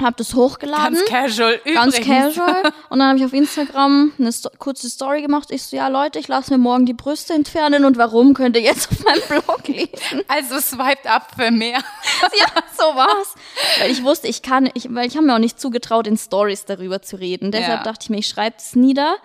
habe das hochgeladen. Ganz casual, Ganz übrigens. casual. Und dann habe ich auf Instagram eine Sto kurze Story gemacht. Ich so, ja Leute, ich lasse mir morgen die Brüste entfernen und warum könnt ihr jetzt auf meinem Blog lesen. Also swiped up für mehr. ja, so war's. Weil ich wusste, ich kann, ich, weil ich habe mir auch nicht zugetraut, in Stories darüber zu reden. Deshalb Ja. dachte ich mir, ich schreibe es nieder.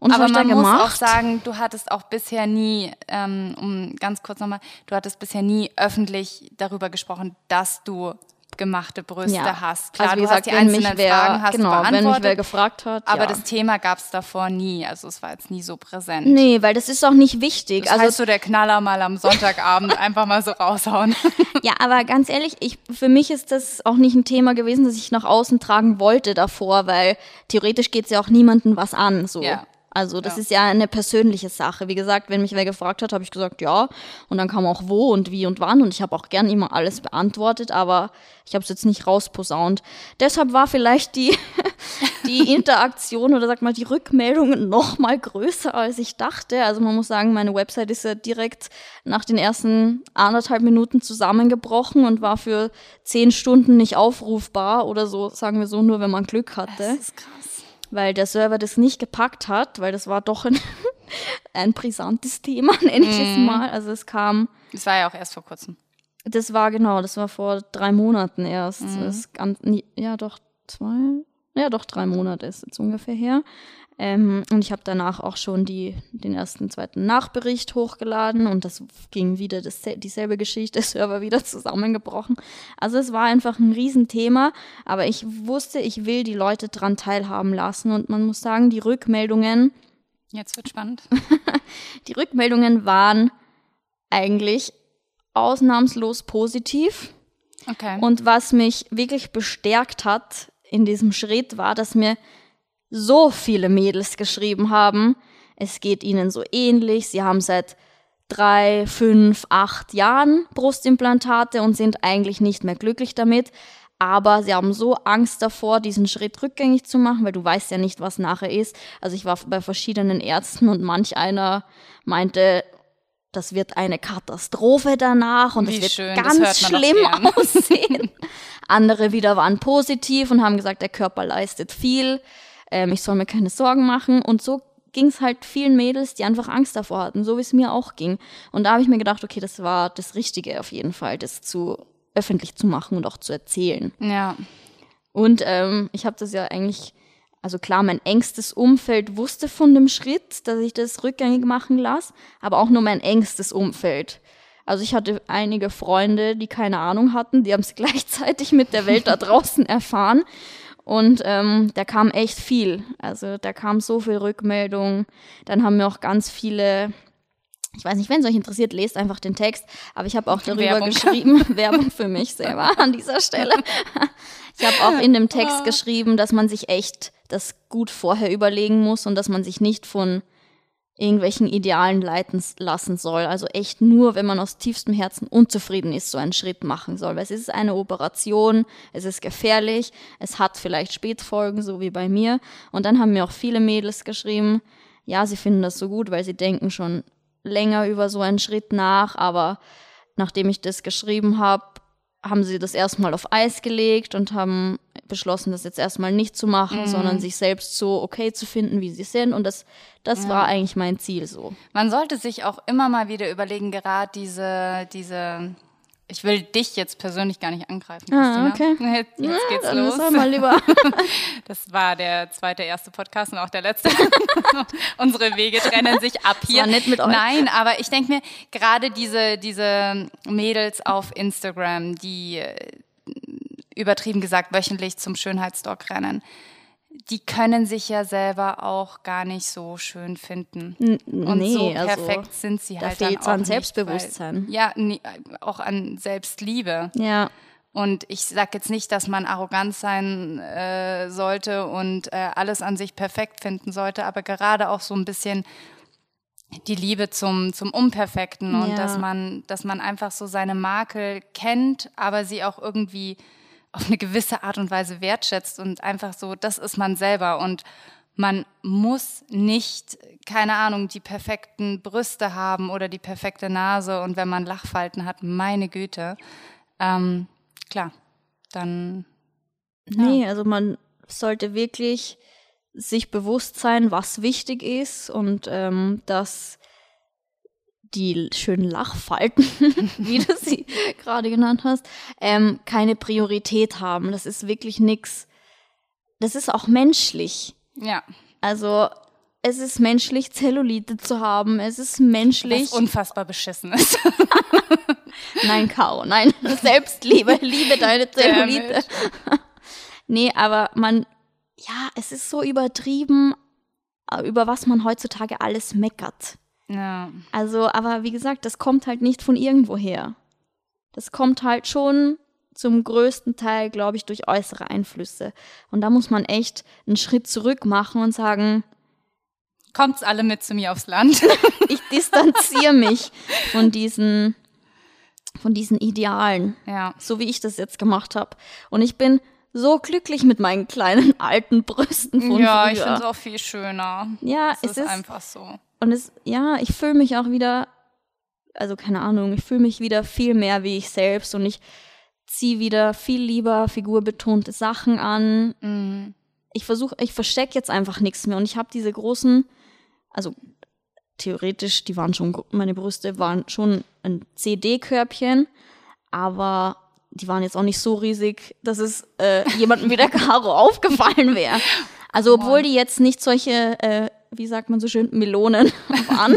Und Aber man muss auch sagen, du hattest auch bisher nie, ähm, um ganz kurz nochmal, du hattest bisher nie öffentlich darüber gesprochen, dass du gemachte Brüste ja. hast. Klar, also du gesagt, hast die einzelnen wer, Fragen hast genau, du wenn mich wer beantwortet, gefragt hat. aber ja. das Thema gab es davor nie. Also es war jetzt nie so präsent. Nee, weil das ist auch nicht wichtig. Das also heißt so der Knaller mal am Sonntagabend einfach mal so raushauen. Ja, aber ganz ehrlich, ich, für mich ist das auch nicht ein Thema gewesen, das ich nach außen tragen wollte davor, weil theoretisch geht's ja auch niemandem was an. So. Ja. Also das Ja. ist ja eine persönliche Sache. Wie gesagt, wenn mich wer gefragt hat, habe ich gesagt, ja. Und dann kam auch wo und wie und wann. Und ich habe auch gern immer alles beantwortet, aber ich habe es jetzt nicht rausposaunt. Deshalb war vielleicht die, die Interaktion oder sag mal die Rückmeldungen noch mal größer, als ich dachte. Also man muss sagen, meine Website ist ja direkt nach den ersten anderthalb Minuten zusammengebrochen und war für zehn Stunden nicht aufrufbar oder so, sagen wir so, nur wenn man Glück hatte Das ist krass. Weil der Server das nicht gepackt hat, weil das war doch ein, ein brisantes Thema, nenne ich es mal. Also es kam, Das war ja auch erst vor kurzem. das war genau, das war vor drei Monaten erst. Das ganz, ja, doch zwei, ja, doch drei Monate ist jetzt ungefähr her. Ähm, und ich habe danach auch schon die, den ersten, zweiten Nachbericht hochgeladen und das ging wieder das, dieselbe Geschichte, Server wieder zusammengebrochen. Also es war einfach ein Riesenthema, aber ich wusste, ich will die Leute dran teilhaben lassen und man muss sagen, die Rückmeldungen, Jetzt wird spannend. die Rückmeldungen waren eigentlich ausnahmslos positiv. Okay. Und was mich wirklich bestärkt hat in diesem Schritt, war, dass mir so viele Mädels geschrieben haben, es geht ihnen so ähnlich, sie haben seit drei, fünf, acht Jahren Brustimplantate und sind eigentlich nicht mehr glücklich damit. Aber sie haben so Angst davor, diesen Schritt rückgängig zu machen, weil du weißt ja nicht, was nachher ist. Also ich war bei verschiedenen Ärzten und manch einer meinte, das wird eine Katastrophe danach und es wird schön, ganz schlimm aussehen. Andere wieder waren positiv und haben gesagt, der Körper leistet viel, ähm, ich soll mir keine Sorgen machen. Und so ging es halt vielen Mädels, die einfach Angst davor hatten, so wie es mir auch ging. Und da habe ich mir gedacht, okay, das war das Richtige auf jeden Fall, das zu öffentlich zu machen und auch zu erzählen. ja. Und ähm, ich habe das ja eigentlich, also klar, mein engstes Umfeld wusste von dem Schritt, dass ich das rückgängig machen lasse, aber auch nur mein engstes Umfeld. Also ich hatte einige Freunde, die keine Ahnung hatten, die haben es gleichzeitig mit der Welt da draußen erfahren. Und ähm, da kam echt viel. Also da kam so viel Rückmeldung. Dann haben mir auch ganz viele ich weiß nicht, wenn es euch interessiert, lest einfach den Text. Aber ich habe auch darüber Werbung. geschrieben, Werbung für mich selber an dieser Stelle. Ich habe auch in dem Text geschrieben, dass man sich echt das gut vorher überlegen muss und dass man sich nicht von irgendwelchen Idealen leiten lassen soll. Also echt nur, wenn man aus tiefstem Herzen unzufrieden ist, so einen Schritt machen soll. Weil es ist eine Operation, es ist gefährlich, es hat vielleicht Spätfolgen, so wie bei mir. Und dann haben mir auch viele Mädels geschrieben, ja, sie finden das so gut, weil sie denken schon länger über so einen Schritt nach, aber nachdem ich das geschrieben habe, haben sie das erstmal auf Eis gelegt und haben beschlossen, das jetzt erstmal nicht zu machen, sondern sich selbst so okay zu finden, wie sie sind. Und das, das war eigentlich mein Ziel so. Man sollte sich auch immer mal wieder überlegen, gerade diese, diese, ich will dich jetzt persönlich gar nicht angreifen, Ah, Christina. okay. Jetzt, jetzt geht's Dann los. mal lieber. Das war der zweite, erste Podcast und auch der letzte. Unsere Wege trennen sich ab hier. war nett mit euch. Nein, aber ich denke mir, gerade diese, diese Mädels auf Instagram, die äh, übertrieben gesagt wöchentlich zum Schönheitsdoc rennen, die können sich ja selber auch gar nicht so schön finden. Und nee, so also, perfekt sind sie da halt dann fehlt's auch an nicht, Selbstbewusstsein. Weil, ja, nee, auch an Selbstliebe. Ja, Und ich sage jetzt nicht, dass man arrogant sein äh, sollte und äh, alles an sich perfekt finden sollte, aber gerade auch so ein bisschen die Liebe zum, zum Unperfekten und Ja. dass man, dass man einfach so seine Makel kennt, aber sie auch irgendwie auf eine gewisse Art und Weise wertschätzt und einfach so, das ist man selber. Und man muss nicht, keine Ahnung, die perfekten Brüste haben oder die perfekte Nase. Und wenn man Lachfalten hat, meine Güte, ähm, klar, dann Nee, also man sollte wirklich sich bewusst sein, was wichtig ist und ähm, dass die schönen Lachfalten, wie du sie gerade genannt hast, ähm, keine Priorität haben. Das ist wirklich nix. Das ist auch menschlich. Ja. Also es ist menschlich, Zellulite zu haben. Es ist menschlich. Was unfassbar beschissen ist. nein, Caro, nein. Selbstliebe, liebe deine Zellulite. nee, aber man, ja, es ist so übertrieben, über was man heutzutage alles meckert. Ja. Also, aber wie gesagt, das kommt halt nicht von irgendwoher. Das kommt halt schon zum größten Teil, glaube ich, durch äußere Einflüsse. Und da muss man echt einen Schritt zurück machen und sagen, Kommt's alle mit zu mir aufs Land. ich distanziere mich von diesen, von diesen Idealen, ja. so wie ich das jetzt gemacht habe. Und ich bin so glücklich mit meinen kleinen alten Brüsten von Ja, früher. ich finde es auch viel schöner. Ja, es es ist ist einfach so. Und es, ja, ich fühle mich auch wieder, also keine Ahnung, ich fühle mich wieder viel mehr wie ich selbst und ich ziehe wieder viel lieber figurbetonte Sachen an. Mhm. Ich versuche, ich verstecke jetzt einfach nichts mehr und ich habe diese großen, also theoretisch, die waren schon, meine Brüste waren schon ein CD-Körbchen, aber die waren jetzt auch nicht so riesig, dass es äh, jemandem wie der Caro aufgefallen wäre. Also obwohl die jetzt nicht solche, äh, wie sagt man so schön, Melonen waren,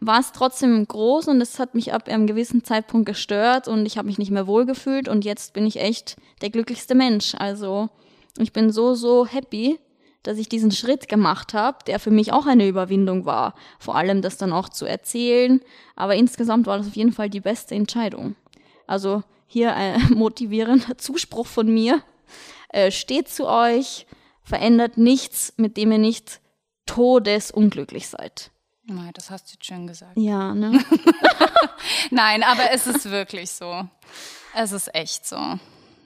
war es trotzdem groß und es hat mich ab einem gewissen Zeitpunkt gestört und ich habe mich nicht mehr wohlgefühlt und jetzt bin ich echt der glücklichste Mensch. Also ich bin so, so happy, dass ich diesen Schritt gemacht habe, der für mich auch eine Überwindung war. Vor allem das dann auch zu erzählen. Aber insgesamt war das auf jeden Fall die beste Entscheidung. Also hier ein motivierender Zuspruch von mir. Äh, steht zu euch, verändert nichts, mit dem ihr nicht todesunglücklich seid. Nein, das hast du jetzt schön gesagt. Ja, ne? Nein, aber es ist wirklich so. Es ist echt so.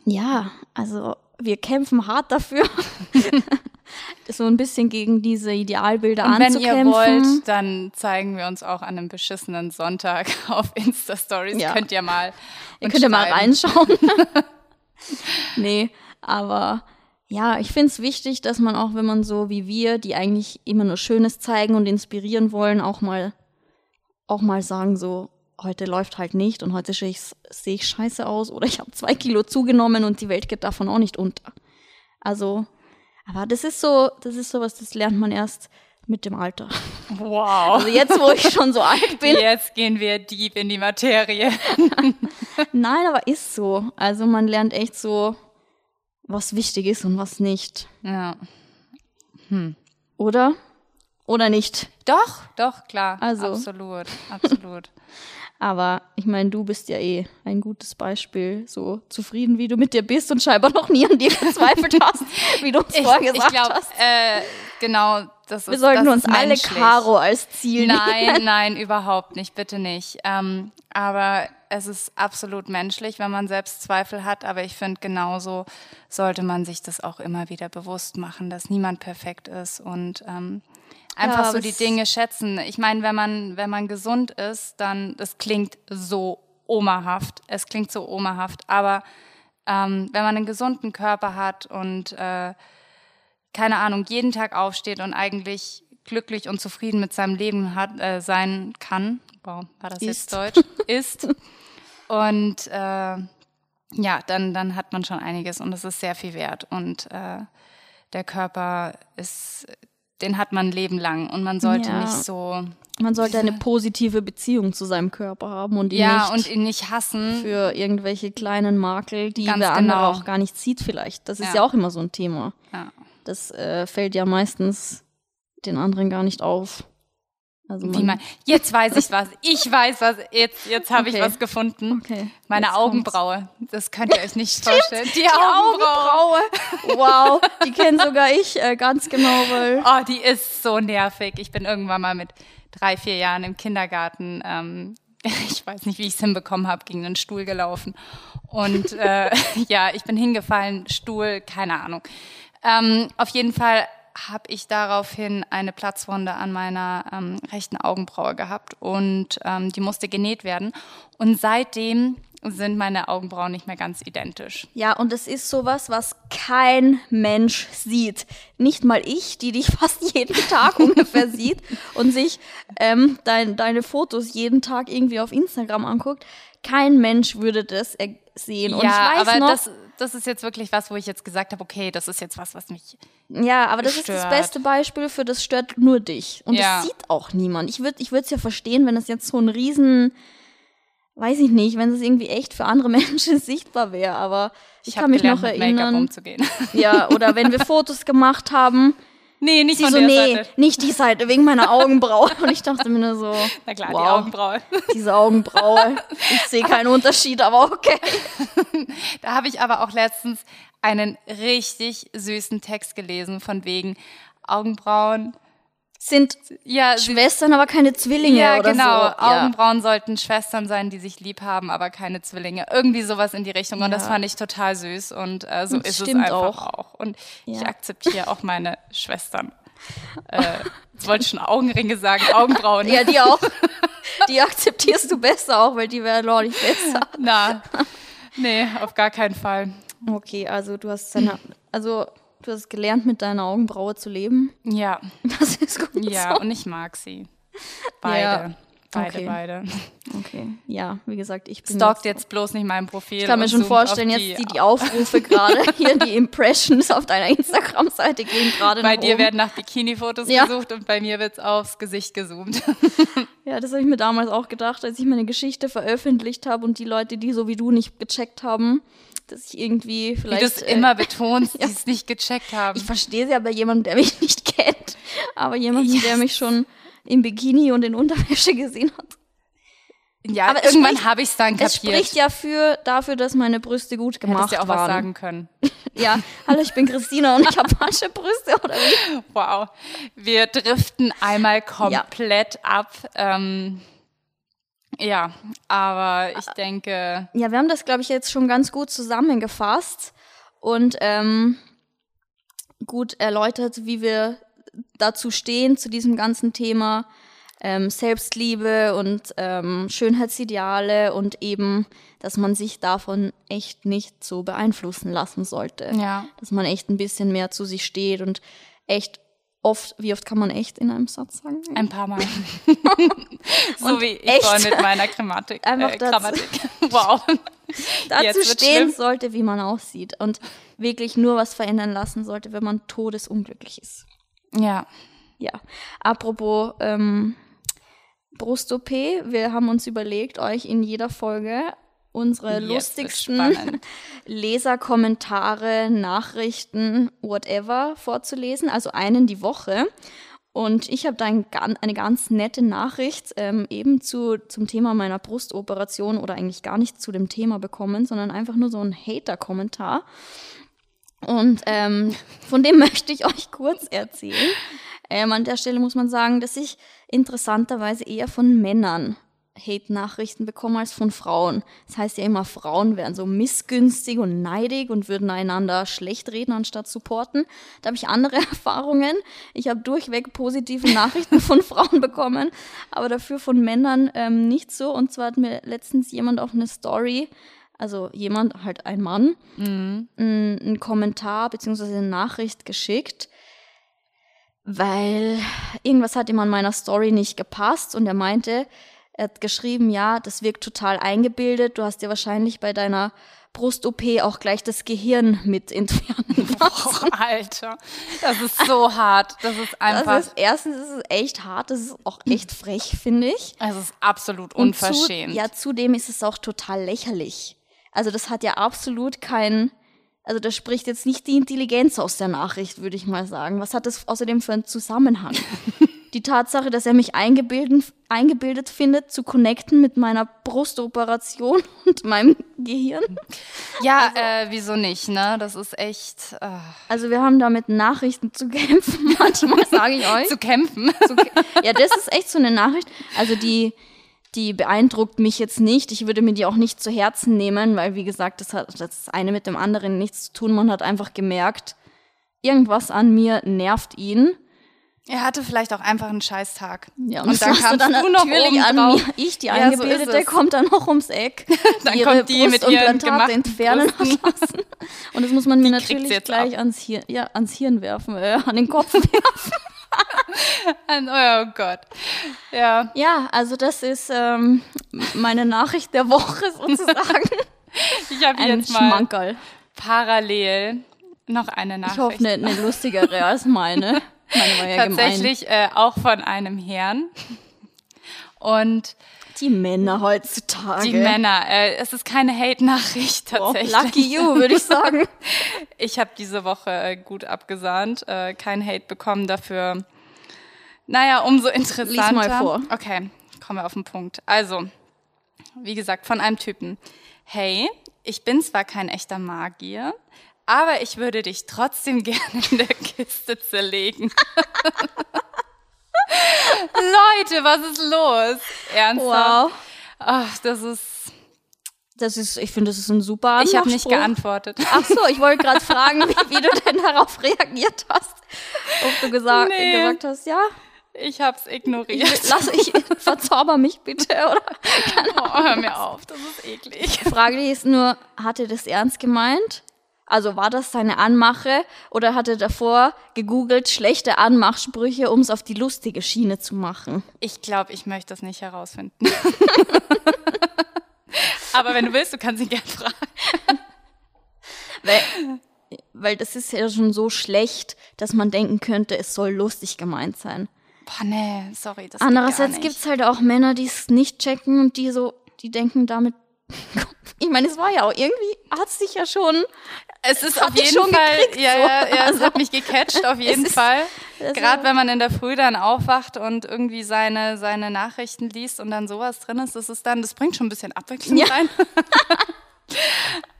ja, also wir kämpfen hart dafür, so ein bisschen gegen diese Idealbilder Und wenn ihr wollt, dann zeigen wir uns auch an einem beschissenen Sonntag auf Insta-Stories. Ja. Könnt ihr mal. Ihr könnt ja mal reinschauen. nee, aber ja, ich finde es wichtig, dass man auch, wenn man so wie wir, die eigentlich immer nur Schönes zeigen und inspirieren wollen, auch mal, auch mal sagen, so, heute läuft halt nicht und heute sehe ich, seh ich scheiße aus oder ich habe zwei Kilo zugenommen und die Welt geht davon auch nicht unter. Also, aber das ist so, das ist sowas, das lernt man erst mit dem Alter. Wow. Also jetzt, wo ich schon so alt bin. Jetzt gehen wir deep in die Materie. Nein, aber ist so. Also man lernt echt so, was wichtig ist und was nicht. Ja. Oder? Oder nicht. Doch, doch, klar. Also. Absolut, absolut. Aber ich meine, du bist ja eh ein gutes Beispiel, so zufrieden, wie du mit dir bist und scheinbar noch nie an dir gezweifelt hast, wie du uns Ich, vorher ich gesagt glaube, hast. äh, genau, das ist Wir sollten das uns ist alle menschlich. Caro als Ziel nehmen. Nein, nein, überhaupt nicht, bitte nicht. Ähm, aber es ist absolut menschlich, wenn man selbst Zweifel hat. Aber ich finde, genauso sollte man sich das auch immer wieder bewusst machen, dass niemand perfekt ist und ähm, einfach Ja, so die Dinge schätzen. Ich meine, wenn man, wenn man gesund ist, dann, das klingt so omahaft. Es klingt so omahaft. Aber ähm, wenn man einen gesunden Körper hat und äh, keine Ahnung, jeden Tag aufsteht und eigentlich glücklich und zufrieden mit seinem Leben hat, äh, sein kann. Wow, war das jetzt Ist. Deutsch? Ist. Und äh, ja, dann, dann hat man schon einiges und es ist sehr viel wert. Und äh, der Körper ist, den hat man ein Leben lang und man sollte Ja. nicht so, Man sollte eine positive Beziehung zu seinem Körper haben und ihn ja, nicht und ihn nicht hassen. für irgendwelche kleinen Makel, die Ganz der andere genau. auch gar nicht sieht vielleicht. Das ist Ja. ja, auch immer so ein Thema. Ja. Das äh, fällt ja meistens den anderen gar nicht auf. Also Wie man, jetzt weiß ich was. Ich weiß was. Jetzt, jetzt habe ich Okay. was gefunden. Okay, Meine jetzt kommt's. Augenbraue. Das könnt ihr euch nicht vorstellen. Die, Die Augenbraue. Augenbraue. Wow, die kenne sogar ich äh, ganz genau, weil Oh, die ist so nervig. Ich bin irgendwann mal mit drei, vier Jahren im Kindergarten, ähm, ich weiß nicht, wie ich es hinbekommen habe, gegen einen Stuhl gelaufen. Und äh, ja, ich bin hingefallen, Stuhl, keine Ahnung. Ähm, auf jeden Fall habe ich daraufhin eine Platzwunde an meiner ähm, rechten Augenbraue gehabt und ähm, die musste genäht werden. Und seitdem sind meine Augenbrauen nicht mehr ganz identisch. Ja, und es ist sowas, was kein Mensch sieht. Nicht mal ich, die dich fast jeden Tag ungefähr sieht und sich ähm, dein, deine Fotos jeden Tag irgendwie auf Instagram anguckt. Kein Mensch würde das sehen. Und ja, ich weiß aber noch, das, das ist jetzt wirklich was, wo ich jetzt gesagt habe, okay, das ist jetzt was, was mich. Ja, aber das ist das stört. beste Beispiel für das stört nur dich. Und Ja. das sieht auch niemand. Ich würde ich es ja verstehen, wenn es jetzt so ein riesen, weiß ich nicht, wenn es irgendwie echt für andere Menschen sichtbar wäre, aber ich, Ich kann mich gelernt, noch mit Make-up erinnern. umzugehen. Ja, oder wenn wir Fotos gemacht haben, nee, nicht sie so, nee, Seite. nicht die Seite, wegen meiner Augenbraue. Und ich dachte mir nur so, Na klar, die wow, Augenbraue. diese Augenbraue, ich sehe keinen Unterschied, aber okay. Da habe ich aber auch letztens einen richtig süßen Text gelesen, von wegen Augenbrauen. Sind Ja, Schwestern, aber keine Zwillinge ja oder genau. so. Ja. Augenbrauen sollten Schwestern sein, die sich lieb haben, aber keine Zwillinge. Irgendwie sowas in die Richtung. Und das Ja. fand ich total süß. Und äh, so Das ist es einfach auch. auch. Und ich Ja. akzeptiere auch meine Schwestern. äh, jetzt wollte ich schon Augenringe sagen, Augenbrauen. Ja, die auch. Die akzeptierst du besser auch, weil die wäre deutlich besser. Na, nee, auf gar keinen Fall. Okay, also du hast deine, also du hast gelernt, mit deiner Augenbraue zu leben. Ja, Das ist gut. ja, so. und ich mag sie. Beide. Ja. Beide, Okay. beide. Okay, ja, wie gesagt, ich bin Stalkt jetzt, jetzt bloß nicht mein Profil. ich kann mir schon vorstellen, jetzt die, die Aufrufe gerade, hier die Impressions auf deiner Instagram-Seite gehen gerade Bei dir oben. werden nach Bikini-Fotos Ja. gesucht und bei mir wird's aufs Gesicht gezoomt. Ja, das habe ich mir damals auch gedacht, als ich meine Geschichte veröffentlicht habe und die Leute, die so wie du nicht gecheckt haben, dass ich irgendwie Wie vielleicht... du es äh, immer betonst, die es nicht gecheckt haben. Ich verstehe sie aber jemand, der mich nicht kennt. Aber jemand, der mich schon im Bikini und in Unterwäsche gesehen hat. ja, aber es irgendwann habe ich es dann Es kapiert. spricht ja für, dafür, dass meine Brüste gut Hättest gemacht ja auch waren. was sagen können. Ja, hallo, ich bin Christina und ich habe falsche Brüste oder wie? Wow. Wir driften einmal komplett ab. Ähm, ja, aber ich denke, Ja, wir haben das, glaube ich, jetzt schon ganz gut zusammengefasst und ähm, gut erläutert, wie wir dazu stehen, zu diesem ganzen Thema ähm, Selbstliebe und ähm, Schönheitsideale und eben, dass man sich davon echt nicht so beeinflussen lassen sollte. ja. Dass man echt ein bisschen mehr zu sich steht und echt oft, wie oft kann man echt in einem Satz sagen? Ein paar Mal. so wie ich echt. vorhin mit meiner Grammatik. Einfach äh, Grammatik. Wow. dazu stehen schlimm. sollte, wie man aussieht und wirklich nur was verändern lassen sollte, wenn man todesunglücklich ist. Ja. Ja, apropos ähm, Brust-OP, wir haben uns überlegt, euch in jeder Folge unsere Jetzt lustigsten. Leserkommentare, Nachrichten, whatever vorzulesen, also einen die Woche. Und ich habe da ein, eine ganz nette Nachricht ähm, eben zu, zum Thema meiner Brustoperation oder eigentlich gar nicht zu dem Thema bekommen, sondern einfach nur so ein Hater-Kommentar. Und ähm, von dem möchte ich euch kurz erzählen. Ähm, an der Stelle muss man sagen, dass ich interessanterweise eher von Männern Hate-Nachrichten bekomme als von Frauen. Das heißt ja immer, Frauen wären so missgünstig und neidig und würden einander schlecht reden anstatt supporten. Da habe ich andere Erfahrungen. Ich habe durchweg positive Nachrichten von Frauen bekommen, aber dafür von Männern ähm, nicht so. Und zwar hat mir letztens jemand auf eine Story, also jemand, halt ein Mann, Mhm. ein, einen Kommentar beziehungsweise eine Nachricht geschickt, weil irgendwas hat ihm an meiner Story nicht gepasst und er meinte, er hat geschrieben, ja, das wirkt total eingebildet, du hast dir wahrscheinlich bei deiner Brust-OP auch gleich das Gehirn mit entfernen lassen. Oh, Alter, das ist so hart. Das ist einfach, Das ist, erstens ist es echt hart, das ist auch echt frech, finde ich. es ist absolut unverschämt. Zu, ja, zudem ist es auch total lächerlich. Also das hat ja absolut kein, also das spricht jetzt nicht die Intelligenz aus der Nachricht, würde ich mal sagen. Was hat das außerdem für einen Zusammenhang? die Tatsache, dass er mich eingebildet, eingebildet findet, zu connecten mit meiner Brustoperation und meinem Gehirn. Ja, Also äh, wieso nicht, ne? Das ist echt äh, Also wir haben da mit Nachrichten zu kämpfen, manchmal sage ich euch. zu kämpfen. zu, ja, das ist echt so eine Nachricht. Also die, die beeindruckt mich jetzt nicht. Ich würde mir die auch nicht zu Herzen nehmen, weil wie gesagt, das hat das eine mit dem anderen nichts zu tun. Man hat einfach gemerkt, irgendwas an mir nervt ihn. Er hatte vielleicht auch einfach einen Scheißtag. Ja, und, das dann kamst du dann du noch natürlich oben an drauf. mir. Ich, die Ja, so Eingebildete, kommt dann noch ums Eck. Dann ihre kommt die mit ihren Brustimplantate gemachten entfernen Brüsten. lassen. Und das muss man mir natürlich gleich ab. ans Hirn, ja, ans Hirn werfen, äh, an den Kopf werfen. Ein- Oh Gott. Ja, ja, also das ist ähm, meine Nachricht der Woche sozusagen. ich habe jetzt mal Schmankerl. parallel noch eine Ich Nachricht. hoffe, eine, eine lustigere als meine. Meine war ja. Tatsächlich äh, auch von einem Herrn. Und Die Männer heutzutage. die Männer, äh, es ist keine Hate-Nachricht Oh, tatsächlich. lucky you, würde ich sagen. Ich habe diese Woche äh, gut abgesahnt, äh, kein Hate bekommen dafür. Naja, umso interessanter. mal vor. Okay, kommen wir auf den Punkt. Also, wie gesagt, von einem Typen. Hey, ich bin zwar kein echter Magier, aber ich würde dich trotzdem gerne in der Kiste zerlegen. Leute, was ist los? Ernsthaft? Wow. Ach, das ist. Das ist, ich finde, das ist ein super Ich habe nicht Anmachspruch. geantwortet. Ach so, ich wollte gerade fragen, wie, wie du denn darauf reagiert hast. Ob du gesagt, Nee. gesagt hast, ja, Ich hab's ignoriert. lass ich, verzauber mich bitte, oder? Oh, hör mir auf, das ist eklig. Die Frage ist nur, hat er das ernst gemeint? Also war das seine Anmache oder hat er davor gegoogelt schlechte Anmachsprüche, um es auf die lustige Schiene zu machen? Ich glaube, ich möchte das nicht herausfinden. Aber wenn du willst, du kannst ihn gerne fragen. Weil, weil das ist ja schon so schlecht, dass man denken könnte, es soll lustig gemeint sein. Boah, nee, sorry. Das Andererseits gibt es halt auch Männer, die es nicht checken und die so, die denken damit. Ich meine, es war ja auch irgendwie, hat sich ja schon. Es ist auf jeden Fall, gekriegt, ja, ja, ja, es hat mich gecatcht, auf jeden ist- Fall. also- Gerade wenn man in der Früh dann aufwacht und irgendwie seine, seine Nachrichten liest und dann sowas drin ist, das ist dann, das bringt schon ein bisschen Abwechslung Ja. rein.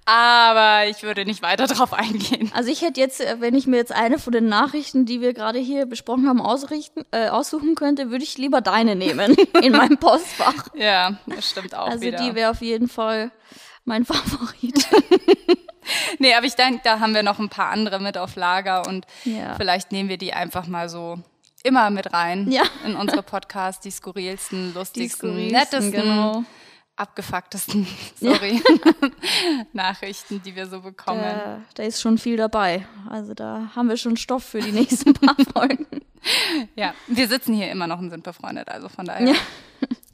Aber ich würde nicht weiter drauf eingehen. Also ich hätte jetzt, äh, wenn ich mir jetzt eine von den Nachrichten, die wir gerade hier besprochen haben, ausrichten, äh, aussuchen könnte, würde ich lieber deine nehmen in meinem Postfach. Ja, das stimmt auch Also wieder. die wäre auf jeden Fall mein Favorit. Nee, aber ich denke, da haben wir noch ein paar andere mit auf Lager und Ja. vielleicht nehmen wir die einfach mal so immer mit rein Ja. in unsere Podcasts, die skurrilsten, lustigsten, skurrilsten, nettesten, genau. abgefucktesten, sorry, Nachrichten, die wir so bekommen. Da, da ist schon viel dabei. Also da haben wir schon Stoff für die nächsten paar Folgen. Ja, wir sitzen hier immer noch und sind befreundet, also von daher, Ja.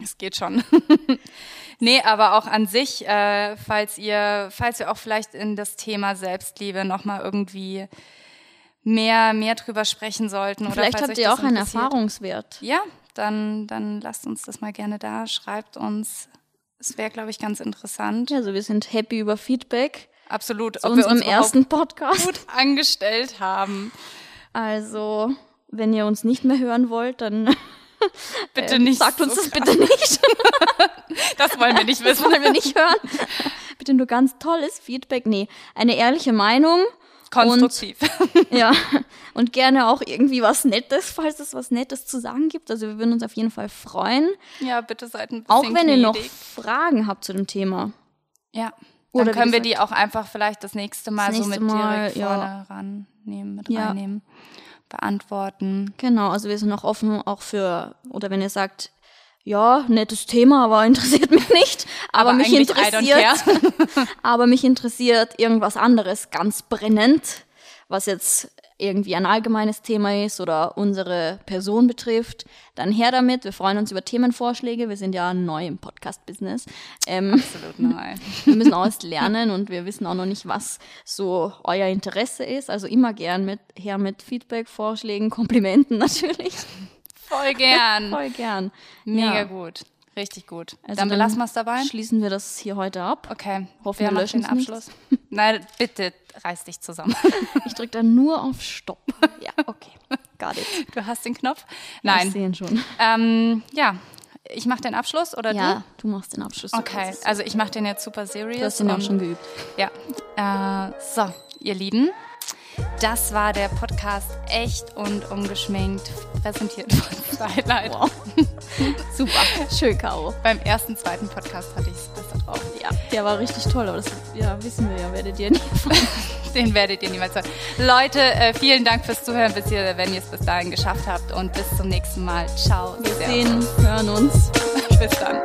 es geht schon. Nee, aber auch an sich, äh, falls ihr, falls wir auch vielleicht in das Thema Selbstliebe nochmal irgendwie mehr, mehr drüber sprechen sollten. Oder Vielleicht habt ihr auch einen. Erfahrungswert. Ja, dann, dann lasst uns das mal gerne da, schreibt uns. Es wäre, glaube ich, ganz interessant. Also wir sind happy über Feedback Absolut. zu Ob wir unserem uns überhaupt ersten Podcast. gut angestellt haben. Also, wenn ihr uns nicht mehr hören wollt, dann Bitte äh, nicht. sagt uns so das krass. bitte nicht. Das wollen wir nicht Das wissen. wollen wir nicht hören. Bitte nur ganz tolles Feedback. Nee, eine ehrliche Meinung. Konstruktiv. Ja, und gerne auch irgendwie was Nettes, falls es was Nettes zu sagen gibt. Also wir würden uns auf jeden Fall freuen. ja, bitte seid ein bisschen Auch wenn ihr noch gnädig. Fragen habt zu dem Thema. Ja. Dann Oder können wir die auch einfach vielleicht das nächste Mal Das so nächste mit Mal, direkt ja. vorne rannehmen, mit Ja. reinnehmen, beantworten. Genau, also wir sind auch offen auch für, oder wenn ihr sagt, ja, nettes Thema, aber interessiert mich nicht. Aber, mich I don't interessiert, aber mich interessiert irgendwas anderes ganz brennend, was jetzt irgendwie ein allgemeines Thema ist oder unsere Person betrifft, dann her damit. Wir freuen uns über Themenvorschläge. Wir sind ja neu im Podcast-Business. Ähm, Absolut neu. wir müssen auch erst lernen und wir wissen auch noch nicht, was so euer Interesse ist. Also immer gern mit, her mit Feedback, Vorschlägen, Komplimenten natürlich. Voll gern. Voll gern. Mega Ja. gut. Richtig gut. Also dann belassen wir es dabei. Schließen wir das hier heute ab. Okay. Hoffen, wir macht löschen den. Abschluss? Nein, bitte reiß dich zusammen. Ich drücke dann nur auf Stopp. Ja, okay. Got it. Du hast den Knopf? Ich Nein. sehen schon. Ähm, ja, ich mache den Abschluss oder Ja, du machst den Abschluss. du? Okay, also ich mache den jetzt super serious. Du hast den auch schon geübt. Ja. Äh, so, ihr Lieben, Das war der Podcast Echt und Ungeschminkt, präsentiert von Stylight. Wow. Super, schön, Caro. Beim ersten, zweiten Podcast hatte ich es besser drauf. Ja, der war richtig toll, aber das ja, wissen wir ja, werdet ihr nie Den werdet ihr niemals hören. Leute, äh, vielen Dank fürs Zuhören, bis ihr, wenn ihr es bis dahin geschafft habt und bis zum nächsten Mal. Ciao. Wir sehen, hören uns. bis dann.